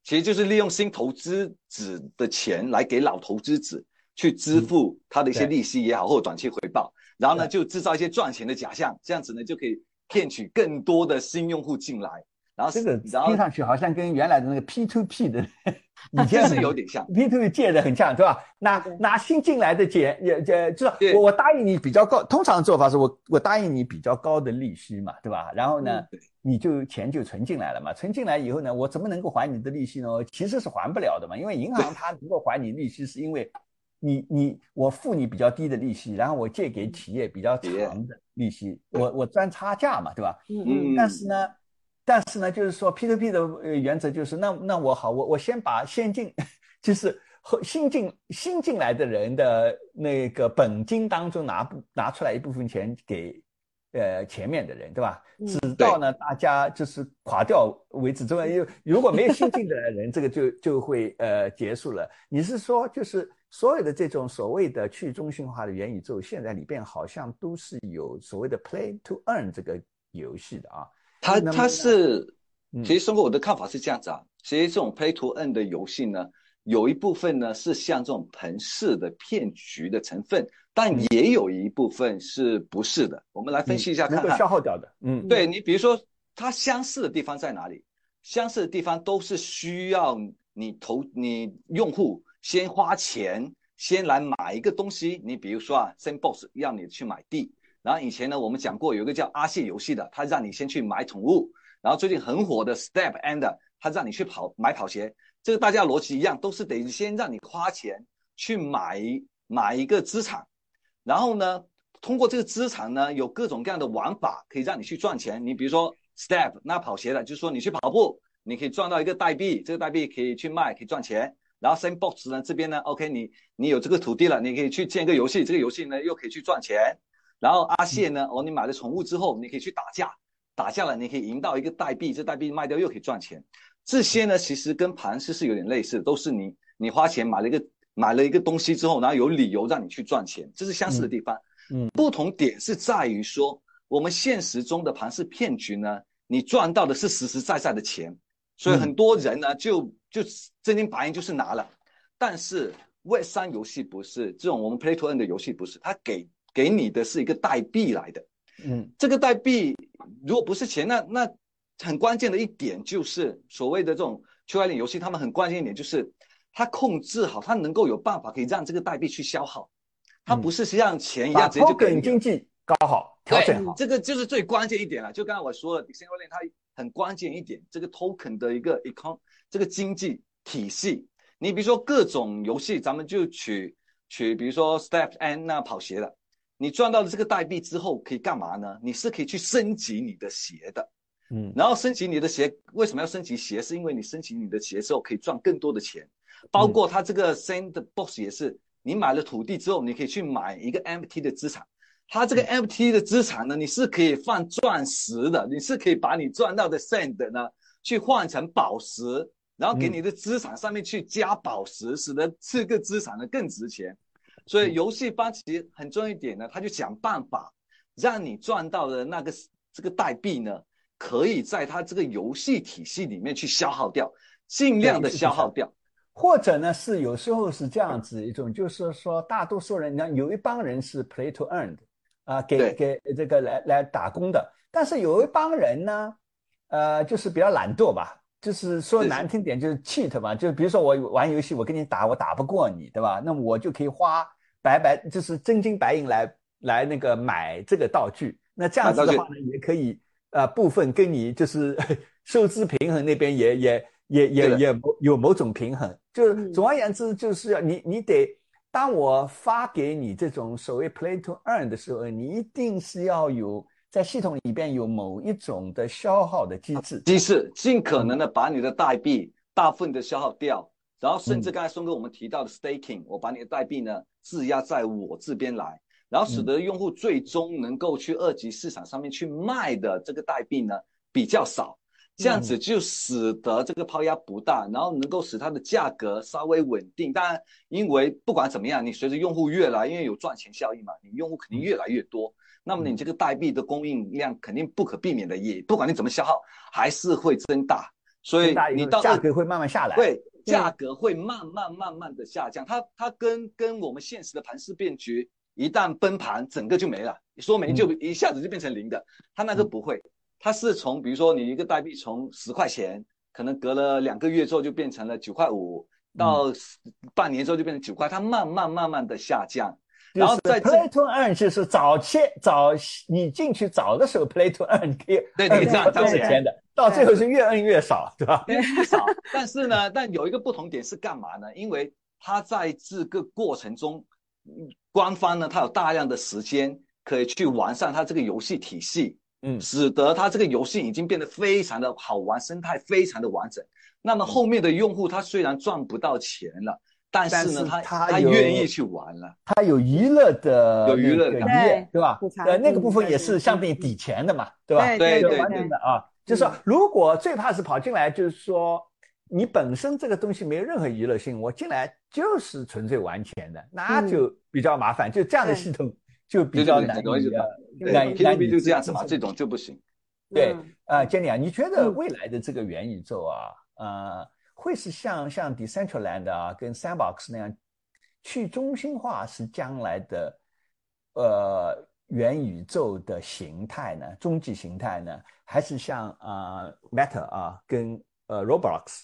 其实就是利用新投资者的钱来给老投资者去支付他的一些利息也好，或者短期回报，然后呢就制造一些赚钱的假象，这样子呢就可以骗取更多的新用户进来，然后这个听上去好像跟原来的那个 P to P 的 以这前是有点像。P to P 借的很像，对吧？拿拿新进来的钱，也也就是我我答应你比较高，通常做法是我我答应你比较高的利息嘛，对吧？然后呢，对你就钱就存进来了嘛，存进来以后呢，我怎么能够还你的利息呢？其实是还不了的嘛，因为银行它能够还你利息，是因为你你我付你比较低的利息，然后我借给企业比较长的利息，我我赚差价嘛，对吧？嗯嗯但是呢，但是呢，就是说 P to P 的呃原则就是，那那我好，我我先把先进，就是后新进新进来的人的那个本金当中拿不拿出来一部分钱给呃前面的人，对吧？嗯直到呢大家就是垮掉为止。中因为如果没有新进的人，这个就就会呃结束了。你是说就是？所有的这种所谓的去中心化的元宇宙，现在里边好像都是有所谓的 play to earn 这个游戏的啊。它它是，嗯其实生活我的看法是这样子啊，其实这种 Play to Earn 的游戏呢，有一部分呢是像这种盆式的骗局的成分，但嗯也有一部分是不是的。我们来分析一下能够看看。消耗掉的，嗯，对你，比如说它相似的地方在哪里？相似的地方都是需要你投你用户先花钱，先来买一个东西。你比如说啊，Sandbox 让你去买地，然后以前呢我们讲过有一个叫阿谢游戏的，它让你先去买宠物，然后最近很火的 Step and 它让你去跑买跑鞋。这个大家逻辑一样，都是得先让你花钱去买买一个资产，然后呢，通过这个资产呢，有各种各样的玩法可以让你去赚钱。你比如说 Step 那跑鞋的，就是说你去跑步，你可以赚到一个代币，这个代币可以去卖，可以赚钱。然后 Sandbox 呢这边呢，OK，你你有这个土地了，你可以去建一个游戏，这个游戏呢又可以去赚钱。然后阿谢呢，哦，你买了宠物之后，你可以去打架，打架了你可以赢到一个代币，这代币卖掉又可以赚钱。这些呢，其实跟盘市是有点类似，都是你你花钱买了一个买了一个东西之后，然后有理由让你去赚钱，这是相似的地方。嗯。不同点是在于说，我们现实中的盘式骗局呢，你赚到的是实实在在的钱，所以嗯。很多人呢就就真金白银就是拿了，但是 Web 三游戏不是这种我们 Play to Earn 的游戏不是，它给给你的是一个代币来的。嗯这个代币如果不是钱，那那很关键的一点就是所谓的这种区块链游戏，他们很关键一点就是它控制好，它能够有办法可以让这个代币去消耗，它不是像钱一样直接就给你经济搞好，调整好，这个就是最关键一点了。就刚才我说了 d e c e n t r a l a n 它很关键一点，这个 token 的一个 econ 这个经济体系。你比如说各种游戏，咱们就取取，比如说 Step N 那跑鞋的，你赚到了这个代币之后可以干嘛呢？你是可以去升级你的鞋的。嗯然后升级你的鞋，为什么要升级鞋？是因为你升级你的鞋之后可以赚更多的钱，包括它这个 Sandbox 也是，你买了土地之后，你可以去买一个 NFT 的资产。它这个 NFT 的资产呢，你是可以放钻石的，你是可以把你赚到的 Sand 呢去换成宝石，然后给你的资产上面去加宝石，使得这个资产呢更值钱。所以游戏方其实很重要一点呢，他就想办法让你赚到的那个这个代币呢，可以在他这个游戏体系里面去消耗掉，尽量的消耗掉。或者呢是有时候是这样子一种，就是说大多数人呢有一帮人是 play to earn 的啊，给给这个来来打工的，但是有一帮人呢，呃，就是比较懒惰吧，就是说难听点就是 cheat 吧，就比如说我玩游戏，我跟你打，我打不过你，对吧？那么我就可以花白白就是真金白银来来那个买这个道具，那这样子的话呢，也可以呃部分跟你就是 收支平衡那边也也也也也有某种平衡，就是总而言之，就是要你你得，当我发给你这种所谓 play to earn 的时候，你一定是要有在系统里边有某一种的消耗的机制。机制尽可能的把你的代币大部分的消耗掉，然后甚至刚才松哥我们提到的 staking，我把你的代币呢质押在我这边来，然后使得用户最终能够去二级市场上面去卖的这个代币呢比较少，这样子就使得这个抛压不大，然后能够使它的价格稍微稳定。当然，因为不管怎么样，你随着用户越来，因为有赚钱效应嘛，你用户肯定越来越多，那么你这个代币的供应量肯定不可避免的也，不管你怎么消耗，还是会增大。所以你到后价格会慢慢下来。对，价格会慢慢慢慢的下降。它它跟跟我们现实的盘势变局，一旦崩盘，整个就没了，说没就一下子就变成零的。它那个不会，它是从比如说你一个代币从十块钱，可能隔了两个月之后就变成了九块五，到半年之后就变成九块，它慢慢慢慢的下降。然后在 play to earn 就是早期早你进去早的时候 play to earn 可以对对这样赚钱的，到最后是越摁越少，对吧？越少。但是呢，但有一个不同点是干嘛呢？因为它在这个过程中，官方呢它有大量的时间可以去完善它这个游戏体系，嗯，使得它这个游戏已经变得非常的好玩，生态非常的完整。那么后面的用户他虽然赚不到钱了。但是呢，他他愿意去玩了，他有娱乐的有娱乐的感觉，对吧？呃，那个部分也是相当于抵钱的嘛，对吧？对对对的啊，就是说，如果最怕是跑进来，就是说你本身这个东西没有任何娱乐性，我进来就是纯粹玩钱的，那就比较麻烦。就这样的系统就比较难难难就这样子嘛，这种就不行。对，呃，杰尼啊，你觉得未来的这个元宇宙啊，呃？会是像像 Decentraland 啊，跟 Sandbox 那样，去中心化是将来的，呃，元宇宙的形态呢？终极形态呢？还是像啊 Meta 啊，跟呃 Roblox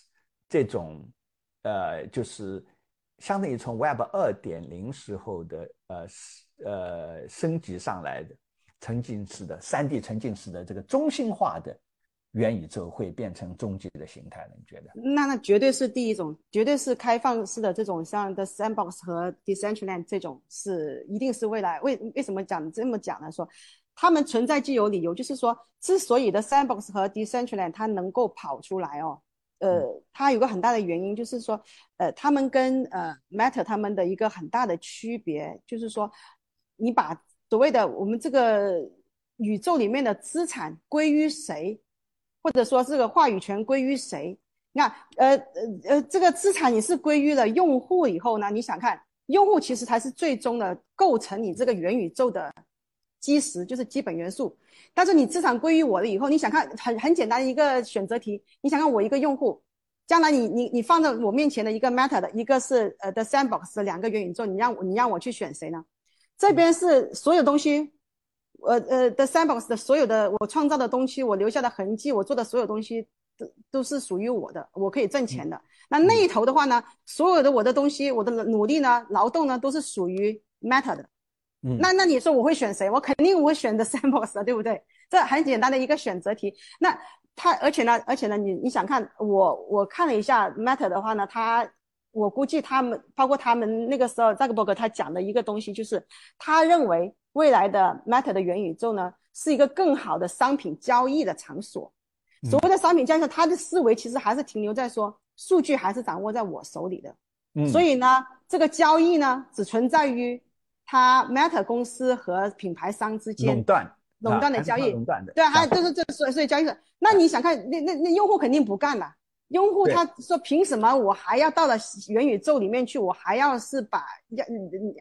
这种，呃，就是相当于从 Web 二点零时候的呃呃升级上来的沉浸式的三 D 沉浸式的这个中心化的。元宇宙会变成终极的形态了？你觉得？那那绝对是第一种，绝对是开放式的这种，像 The Sandbox 和 Decentraland 这种是一定是未来。为为什么讲这么讲呢？说他们存在既有理由，就是说，之所以的 Sandbox 和 Decentraland 它能够跑出来哦，呃，它有个很大的原因，就是说，呃，他们跟呃 matter 他们的一个很大的区别，就是说，你把所谓的我们这个宇宙里面的资产归于谁？或者说这个话语权归于谁？那呃呃呃，这个资产你是归于了用户以后呢？你想看，用户其实才是最终的构成你这个元宇宙的基石，就是基本元素。但是你资产归于我了以后，你想看很很简单一个选择题，你想看我一个用户，将来你你你放在我面前的一个 Meta 的一个是呃 The Sandbox 的两个元宇宙，你让我你让我去选谁呢？这边是所有东西。呃呃，The Sandbox 的所有的我创造的东西，我留下的痕迹，我做的所有东西都都是属于我的，我可以挣钱的。那那一头的话呢，所有的我的东西，我的努力呢，劳动呢，都是属于 matter 的。嗯，那那你说我会选谁？我肯定我会选 The Sandbox 的，对不对？这很简单的一个选择题。那他而且呢，而且呢，你你想看我我看了一下 matter 的话呢，他我估计他们包括他们那个时候 Zuckerberg 他讲的一个东西就是他认为。未来的 Meta 的元宇宙呢，是一个更好的商品交易的场所。所谓的商品交易，它的思维其实还是停留在说，数据还是掌握在我手里的。嗯，所以呢，这个交易呢，只存在于它 Meta 公司和品牌商之间垄断垄断的交易。垄断的，对啊，还就是这所所以交易的。那你想看，那那那用户肯定不干了。用户他说，凭什么我还要到了元宇宙里面去？我还要是把要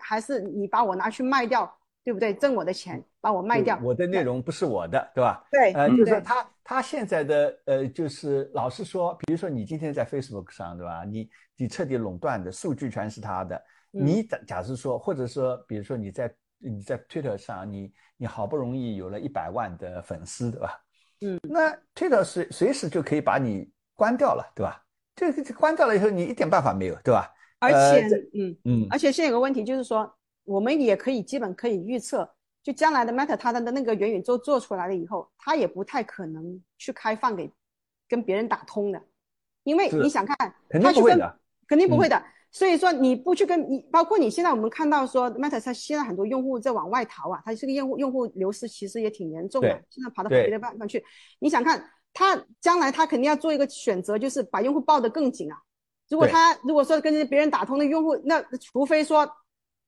还是你把我拿去卖掉？对不对？挣我的钱，把我卖掉。我的内容不是我的，对吧？对，呃，就是说他他现在的呃，就是老实说，比如说你今天在 Facebook 上，对吧？你你彻底垄断的数据全是他的。你假假设说，或者说，比如说你在你在 Twitter 上，你你好不容易有了一百万的粉丝，对吧？嗯，那 Twitter 随随时就可以把你关掉了，对吧？这这关掉了以后，你一点办法没有，对吧？而且，嗯嗯，而且现在有个问题就是说。我们也可以基本可以预测，就将来的 Meta 它的那个元宇宙做出来了以后，它也不太可能去开放给跟别人打通的，因为你想看，肯定不会的，肯定不会的。所以说你不去跟你，包括你现在我们看到说 Meta 它现在很多用户在往外逃啊，它这个用户用户流失其实也挺严重的，现在跑到别的地方去。你想看它将来它肯定要做一个选择，就是把用户抱得更紧啊。如果他如果说跟别人打通的用户，那除非说。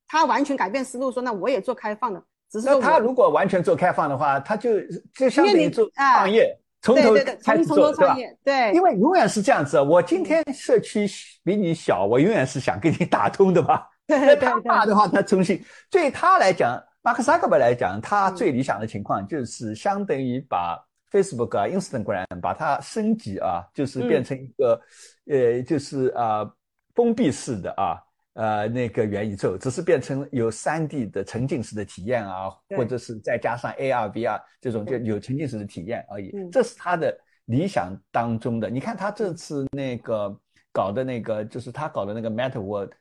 他完全改变思路，说那我也做开放的，只是那他如果完全做开放的话，他就就相当于做创业，从头开始做，对吧？对，因为永远是这样子。我今天社区比你小，我永远是想跟你打通的吧？对他大的话，他重新对他来讲，马克萨克伯来讲，他最理想的情况就是相当于把 Facebook 啊、Instagram 把它升级啊，就是变成一个呃，就是啊封闭式的啊。呃那个元宇宙，只是变成有三 D 的沉浸式的体验啊，或者是再加上 AR、VR 这种就有沉浸式的体验而已。嗯。这是他的理想当中的。你看他这次那个搞的那个，就是他搞的那个 Meta World，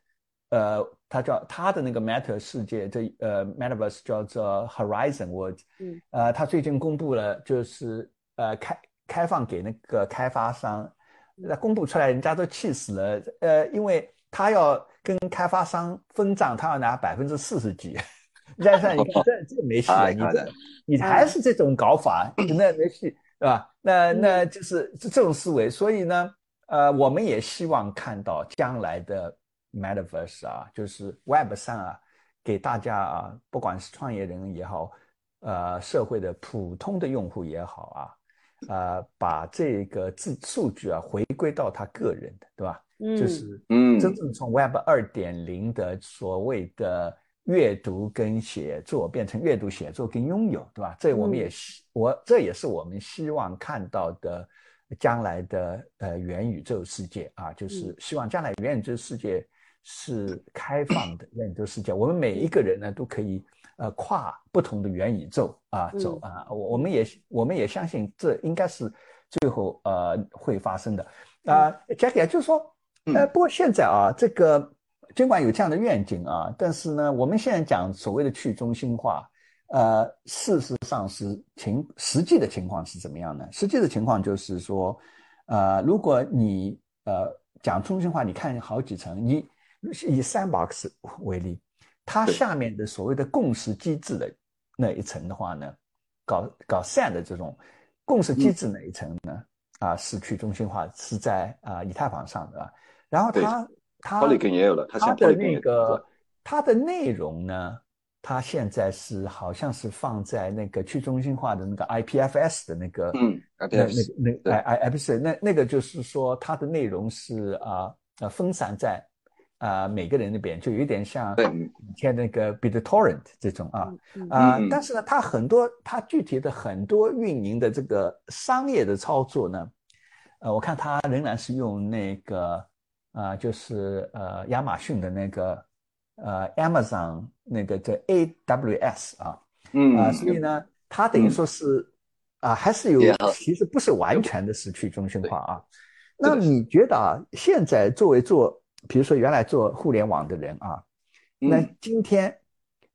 呃，他叫他的那个 Meta 世界，这呃 Metaverse 叫做 Horizon World，嗯，呃，他最近公布了，就是呃开开放给那个开发商，那公布出来人家都气死了，呃，因为他要跟开发商分账，他要拿百分之四十几。加上你看这这没戏了，你这你还是这种搞法，那没戏，对吧？那嗯那就是这这种思维，所以呢，呃，我们也希望看到将来的 Metaverse 啊，就是 Web 三啊，给大家啊，不管是创业人也好，呃，社会的普通的用户也好啊，呃，把这个字数据啊回归到他个人的，对吧？嗯。就是嗯。真正从 Web 二点零的所谓的阅读跟写作变成阅读、写作跟拥有，对吧？这我们也嗯希我这也是我们希望看到的将来的呃元宇宙世界啊，就是嗯希望将来元宇宙世界是开放的元宇宙世界，我们每一个人呢都可以呃跨不同的元宇宙啊走嗯啊，我我们也我们也相信这应该是最后呃会发生的。啊、Jackie 就是说。呃，嗯不过现在啊，这个尽管有这样的愿景啊，但是呢，我们现在讲所谓的去中心化，呃，事实上是情实际的情况是怎么样呢？实际的情况就是说，呃，如果你呃讲中心化，你看好几层，你以 Sandbox 为例，它下面的所谓的共识机制的那一层的话呢，搞搞 Sand 的这种共识机制那一层呢，啊、是去中心化，是在啊、以太坊上的啊。然后对它它 Polygon 也有了，它现在它的也有那个了它的内容呢，它现在是好像是放在那个去中心化的那个 IPFS 的那个嗯那 IPFS 那那对。哎哎哎不是那那个就是说它的内容是啊呃分散在啊每个人那边，就有点像对。以前那个 BitTorrent 这种啊。嗯啊、嗯。但是呢，它很多它具体的很多运营的这个商业的操作呢，呃，我看它仍然是用那个啊、就是呃亚马逊的那个呃 Amazon 那个叫 AWS 啊嗯啊、所以呢，它等于嗯说是啊、还是有其实不是完全的是去中心化啊。那你觉得啊，现在作为做，比如说原来做互联网的人啊，那嗯今天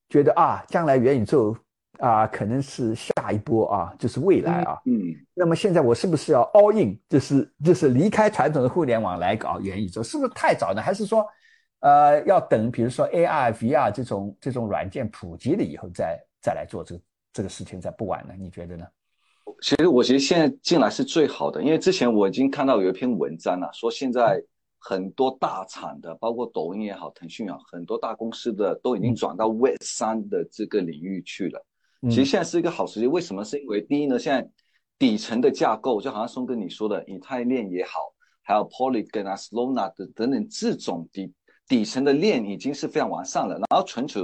觉得啊，将来元宇宙啊，可能是下一波啊，就是未来啊。嗯那么现在我是不是要 all in，就是就是离开传统的互联网来搞元宇宙，是不是太早呢？还是说，呃，要等比如说 AR、VR 这种这种软件普及了以后再再来做这个这个事情，再不晚呢？你觉得呢？其实我觉得现在进来是最好的，因为之前我已经看到有一篇文章啊，说现在很多大厂的，包括抖音也好、腾讯也好，很多大公司的都已经嗯转到 Web 三的这个领域去了。嗯其实现在是一个好时机，为什么？是因为第一呢，现在底层的架构，就好像松哥你说的，以太链也好，还有 Polygon 啊、Solana 的等等这种底底层的链已经是非常完善了，然后存储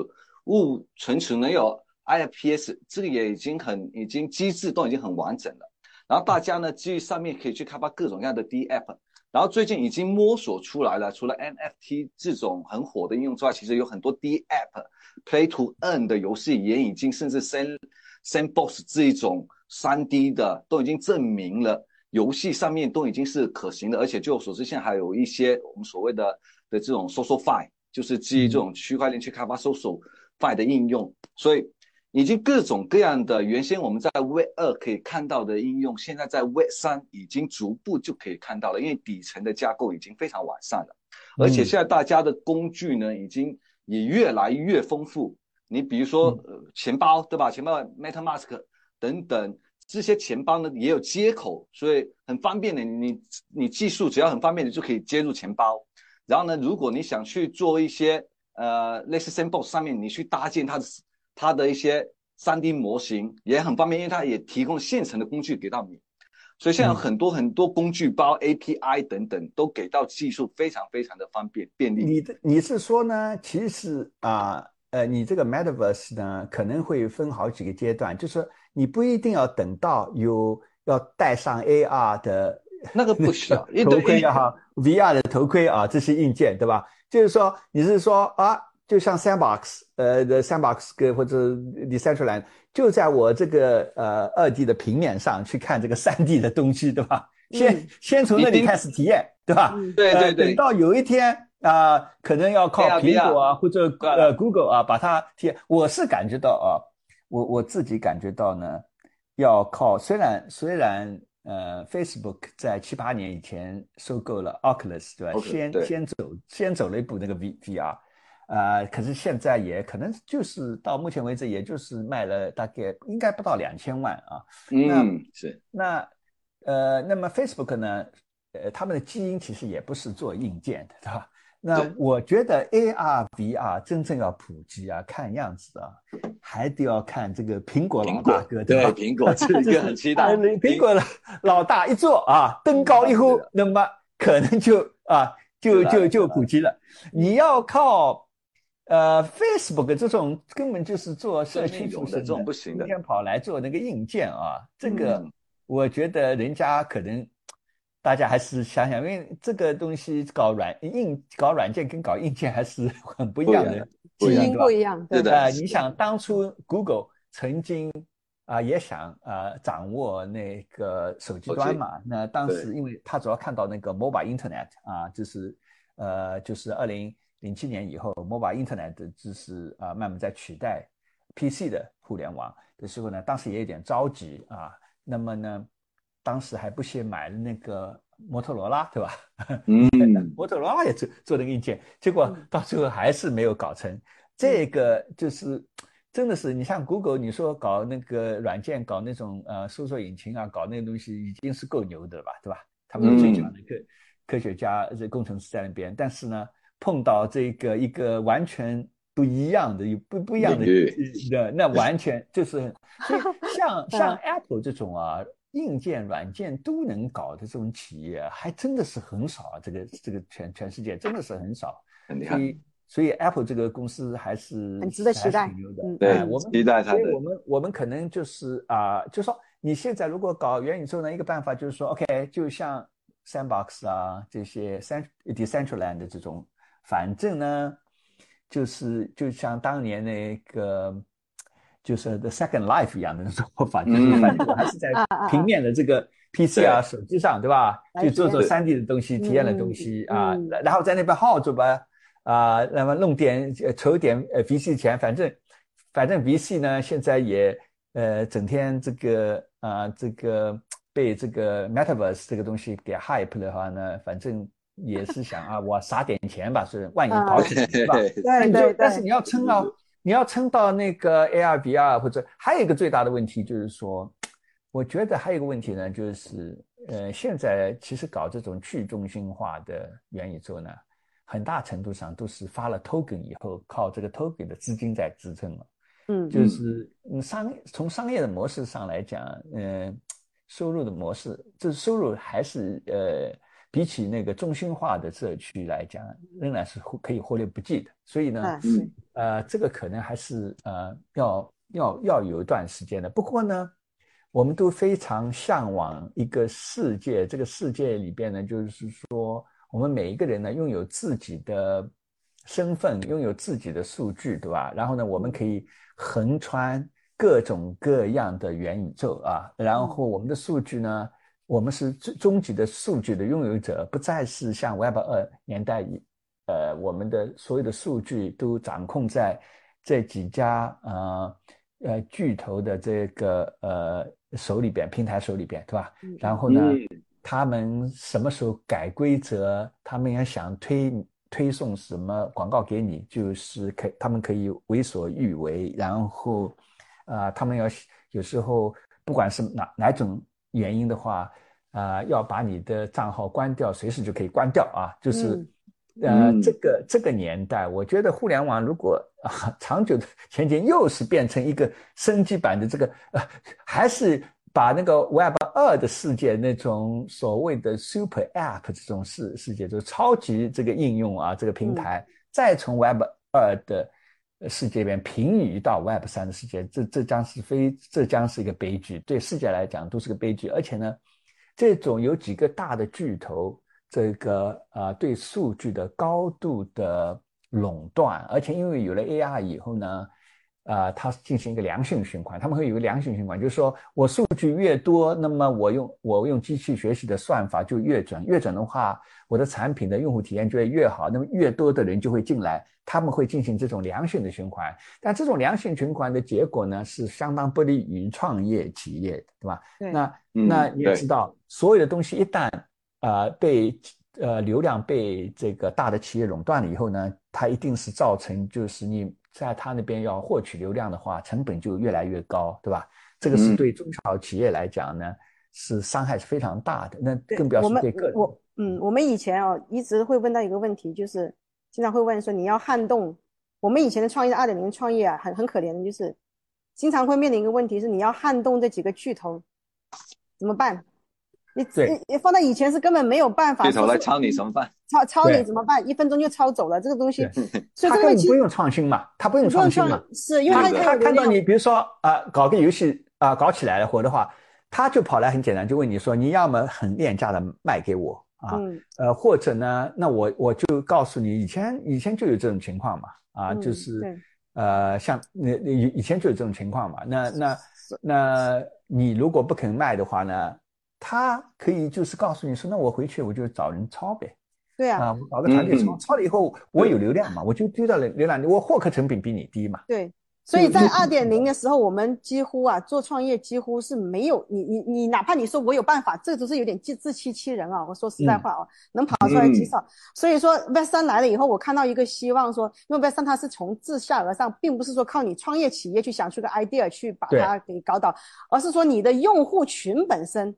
物存储呢有 IFPS，这个也已经很已经机制都已经很完整了，然后大家呢基于上面可以去开发各种各样的 D App。然后最近已经摸索出来了，除了 NFT 这种很火的应用之外，其实有很多 D App、Play to Earn 的游戏也已经，甚至 Sand Sandbox 这一种三 D 的都已经证明了，游戏上面都已经是可行的，而且据我所知，现在还有一些我们所谓的的这种 Social Fi，就是基于这种区块链去开发 Social Fi 的应用，所以已经各种各样的原先我们在 Web 二可以看到的应用，现在在 Web 三已经逐步就可以看到了，因为底层的架构已经非常完善了，而且现在大家的工具呢，已经也越来越丰富。你比如说，呃，钱包对吧？钱包 MetaMask 等等这些钱包呢也有接口，所以很方便的。你你技术只要很方便你就可以接入钱包。然后呢，如果你想去做一些呃类似 Sandbox 上面你去搭建它的它的一些 3D 模型，也很方便，因为它也提供现成的工具给到你。所以现在有很多很多工具包、API 等等都给到技术，非常非常的方便便利。你的你是说呢？其实啊，呃，你这个 Metaverse 呢，可能会分好几个阶段，就是你不一定要等到有要戴上 AR 的那个不需要，一 头盔啊哈，VR 的头盔啊，这些硬件对吧？就是说你是说啊，就像 Sandbox，呃的 Sandbox 跟或者 Decentraland，就在我这个呃二 D 的平面上去看这个三 D 的东西，对吧？先、嗯先从那里开始体验，对吧？对对对等到有一天啊、可能要靠苹果啊或者呃 Google 啊把它体验。我是感觉到啊，我我自己感觉到呢，要靠虽然虽然呃 Facebook 在七八年以前收购了 Oculus 对吧先先走先走了一步那个 V VR。呃，可是现在也可能就是到目前为止，也就是卖了大概应该不到两千万啊。嗯，是那呃，那么 Facebook 呢，呃，他们的基因其实也不是做硬件的，对吧？那我觉得 AR、VR 真正要普及啊，看样子啊，还得要看这个苹果老大哥，对吧？苹果这个很期待 呃，苹果老老大一坐啊，登高一呼，那么可能就啊，就就就普及了。你要靠呃 Facebook 这种根本就是做社区内容的这种不行的今天跑来做那个硬件啊，这个嗯我觉得人家可能。大家还是想想，因为这个东西搞软硬搞软件跟搞硬件还是 很不一样的基因，不一样，对是的呃，你想当初 Google 曾经啊、也想啊、掌握那个手机端嘛？那当时因为他主要看到那个 mobile internet 啊，就是呃，就是二零零七年以后，mobile internet 的知识啊、慢慢在取代 PC 的互联网的时候呢，当时也有点着急啊。那么呢，当时还不屑买了那个摩托罗拉，对吧？嗯，摩托罗拉也做做那个硬件，结果嗯到最后还是没有搞成。这个就是真的是，你像 Google，你说搞那个软件，搞那种呃搜索引擎啊，搞那个东西已经是够牛的了吧，对吧？他们是最强的科、科学家、这工程师在那边，但是呢，碰到这个一个完全不一样的、有不不一样的领域。的，那完全就是，所以像像嗯 Apple 这种啊，硬件、软件都能搞的这种企业，还真的是很少啊。这个这个全全世界真的是很少，很厉害，所以所以 Apple 这个公司还是很值得期待。挺牛的。嗯。对哎我们期待它的所以我们我们可能就是啊、就说你现在如果搞元宇宙呢，一个办法就是说，OK，就像 Sandbox 啊这些 Cent Decentraland 的这种，反正呢，就是就像当年那个就是 The Second Life 一样的那种做法，就是嗯。反正我还是在平面的这个 PC 啊、手机上，对吧？来就做做 3D 的东西，体验的东西啊嗯，然后在那边耗着吧，啊，那么弄点呃筹点呃 VC 钱，反正反正 VC 呢现在也呃整天这个啊这个被这个 Metaverse 这个东西给 hype 的话呢，反正也是想啊我撒点钱吧，是万一跑起来是吧？对对对，但是你要撑到你要撑到那个 AR、VR 或者还有一个最大的问题就是说，我觉得还有一个问题呢，就是呃，现在其实搞这种去中心化的元宇宙呢，很大程度上都是发了 token 以后，靠这个 token 的资金在支撑了。嗯，就是嗯商从商业的模式上来讲，嗯，收入的模式，这收入还是呃比起那个中心化的社区来讲，仍然是可以忽略不计的。所以呢，呃，这个可能还是呃要要要有一段时间的。不过呢，我们都非常向往一个世界，这个世界里边呢，就是说我们每一个人呢拥有自己的身份，拥有自己的数据，对吧？然后呢，我们可以横穿各种各样的元宇宙啊，然后我们的数据呢。我们是终终极的数据的拥有者，不再是像 Web 二年代一呃，我们的所有的数据都掌控在这几家呃呃巨头的这个呃手里边，平台手里边，对吧？嗯然后呢，嗯他们什么时候改规则，他们也想推推送什么广告给你，就是可他们可以为所欲为，然后啊、呃他们要有时候不管是哪哪种原因的话。啊、要把你的账号关掉，随时就可以关掉啊！就是，嗯呃，嗯这个这个年代，我觉得互联网如果啊长久的前景又是变成一个升级版的这个，呃，还是把那个 Web 二的世界那种所谓的 Super App 这种世世界，就是超级这个应用啊，这个平台，再从 Web 二的世界边平移到 Web 三的世界，这这将是非这将是一个悲剧，对世界来讲都是个悲剧，而且呢。这种有几个大的巨头这个呃对数据的高度的垄断，而且因为有了 AI 以后呢。啊，它进行一个良性循环，他们会有一个良性循环，就是说我数据越多，那么我用我用机器学习的算法就越准，越准的话，我的产品的用户体验就会越好，那么越多的人就会进来，他们会进行这种良性的循环。但这种良性循环的结果呢，是相当不利于创业企业的，对吧？对。那那你也知道，所有的东西一旦呃被呃流量被这个大的企业垄断了以后呢，它一定是造成就是你。在他那边要获取流量的话，成本就越来越高，对吧？这个是对中小企业来讲呢，是伤害是非常大的。那更不要说对个人。我嗯，我们以前哦一直会问到一个问题，就是经常会问说，你要撼动我们以前的创业二点零创业啊，很很可怜的，就是经常会面临一个问题，是你要撼动这几个巨头，怎么办？你放在以前是根本没有办法。对头来抄你怎么办？抄抄你怎么办？一分钟就抄走了这个东西。所以他根本不用创新嘛，他不用创新嘛。是因为他他看到你，比如说啊，搞个游戏啊，搞起来了火的话，他就跑来很简单，就问你说，你要么很廉价的卖给我啊，呃，或者呢，那我我就告诉你，以前以前就有这种情况嘛，啊，就是呃，像那以以前就有这种情况嘛，那那那你如果不肯卖的话呢？他可以就是告诉你说，那我回去我就找人抄呗，对啊，啊，我搞个团队抄，抄了以后我有流量嘛，我就丢到了流量，我获客成本比你低嘛。对，所以在二点零的时候，我们几乎啊做创业几乎是没有你你你，哪怕你说我有办法，这都是有点自自欺欺人啊。我说实在话啊，能跑出来极少。所以说 Web 三来了以后，我看到一个希望说，因为 Web 三它是从自下而上，并不是说靠你创业企业去想出个 idea 去把它给搞倒，而是说你的用户群本身。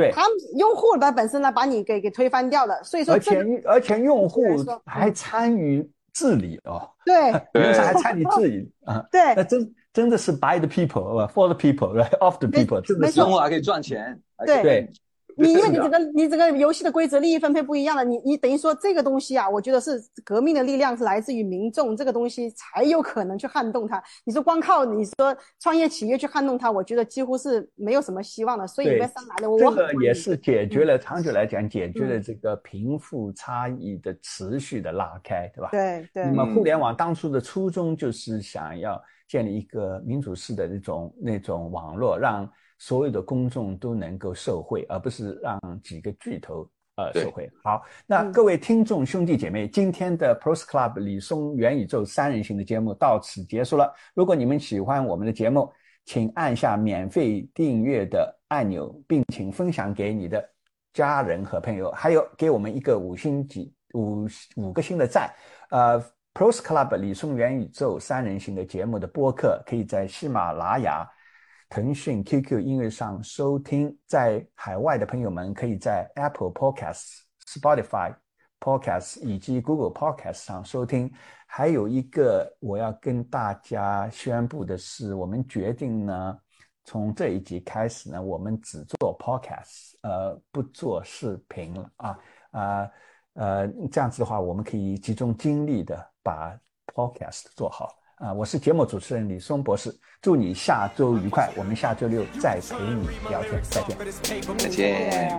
对，他们用户的本身呢，把你给给推翻掉了，所以说，而且而且用户还参与治理哦，对，用户还参与治理。啊，对，那真真的是 by the people，for the people，right，of the people，真的是。用户还可以赚钱，对。你因为你整个你整个游戏的规则利益分配不一样了，你你等于说这个东西啊，我觉得是革命的力量是来自于民众，这个东西才有可能去撼动它。你说光靠你说创业企业去撼动它，我觉得几乎是没有什么希望的。所以被上来了，我这个也是解决了长久来讲解决了这个贫富差异的持续的拉开，对吧？对对。那么互联网当初的初衷就是想要建立一个民主式的那种那种网络，让。所有的公众都能够受惠，而不是让几个巨头呃受惠。好，那各位听众兄弟姐妹，今天的 Pros Club 李松元宇宙三人行的节目到此结束了。如果你们喜欢我们的节目，请按下免费订阅的按钮，并请分享给你的家人和朋友，还有给我们一个五星级五五个星的赞。呃，Pros Club 李松元宇宙三人行的节目的播客可以在喜马拉雅。腾讯 QQ 音乐上收听，在海外的朋友们可以在 Apple Podcasts、Spotify Podcasts 以及 Google Podcasts 上收听。还有一个我要跟大家宣布的是，我们决定呢，从这一集开始呢，我们只做 Podcast，呃，不做视频了啊啊呃，这样子的话，我们可以集中精力的把 Podcast 做好。啊，我是节目主持人李松博士，祝你下周愉快，我们下周六再陪你聊天，再见，再见。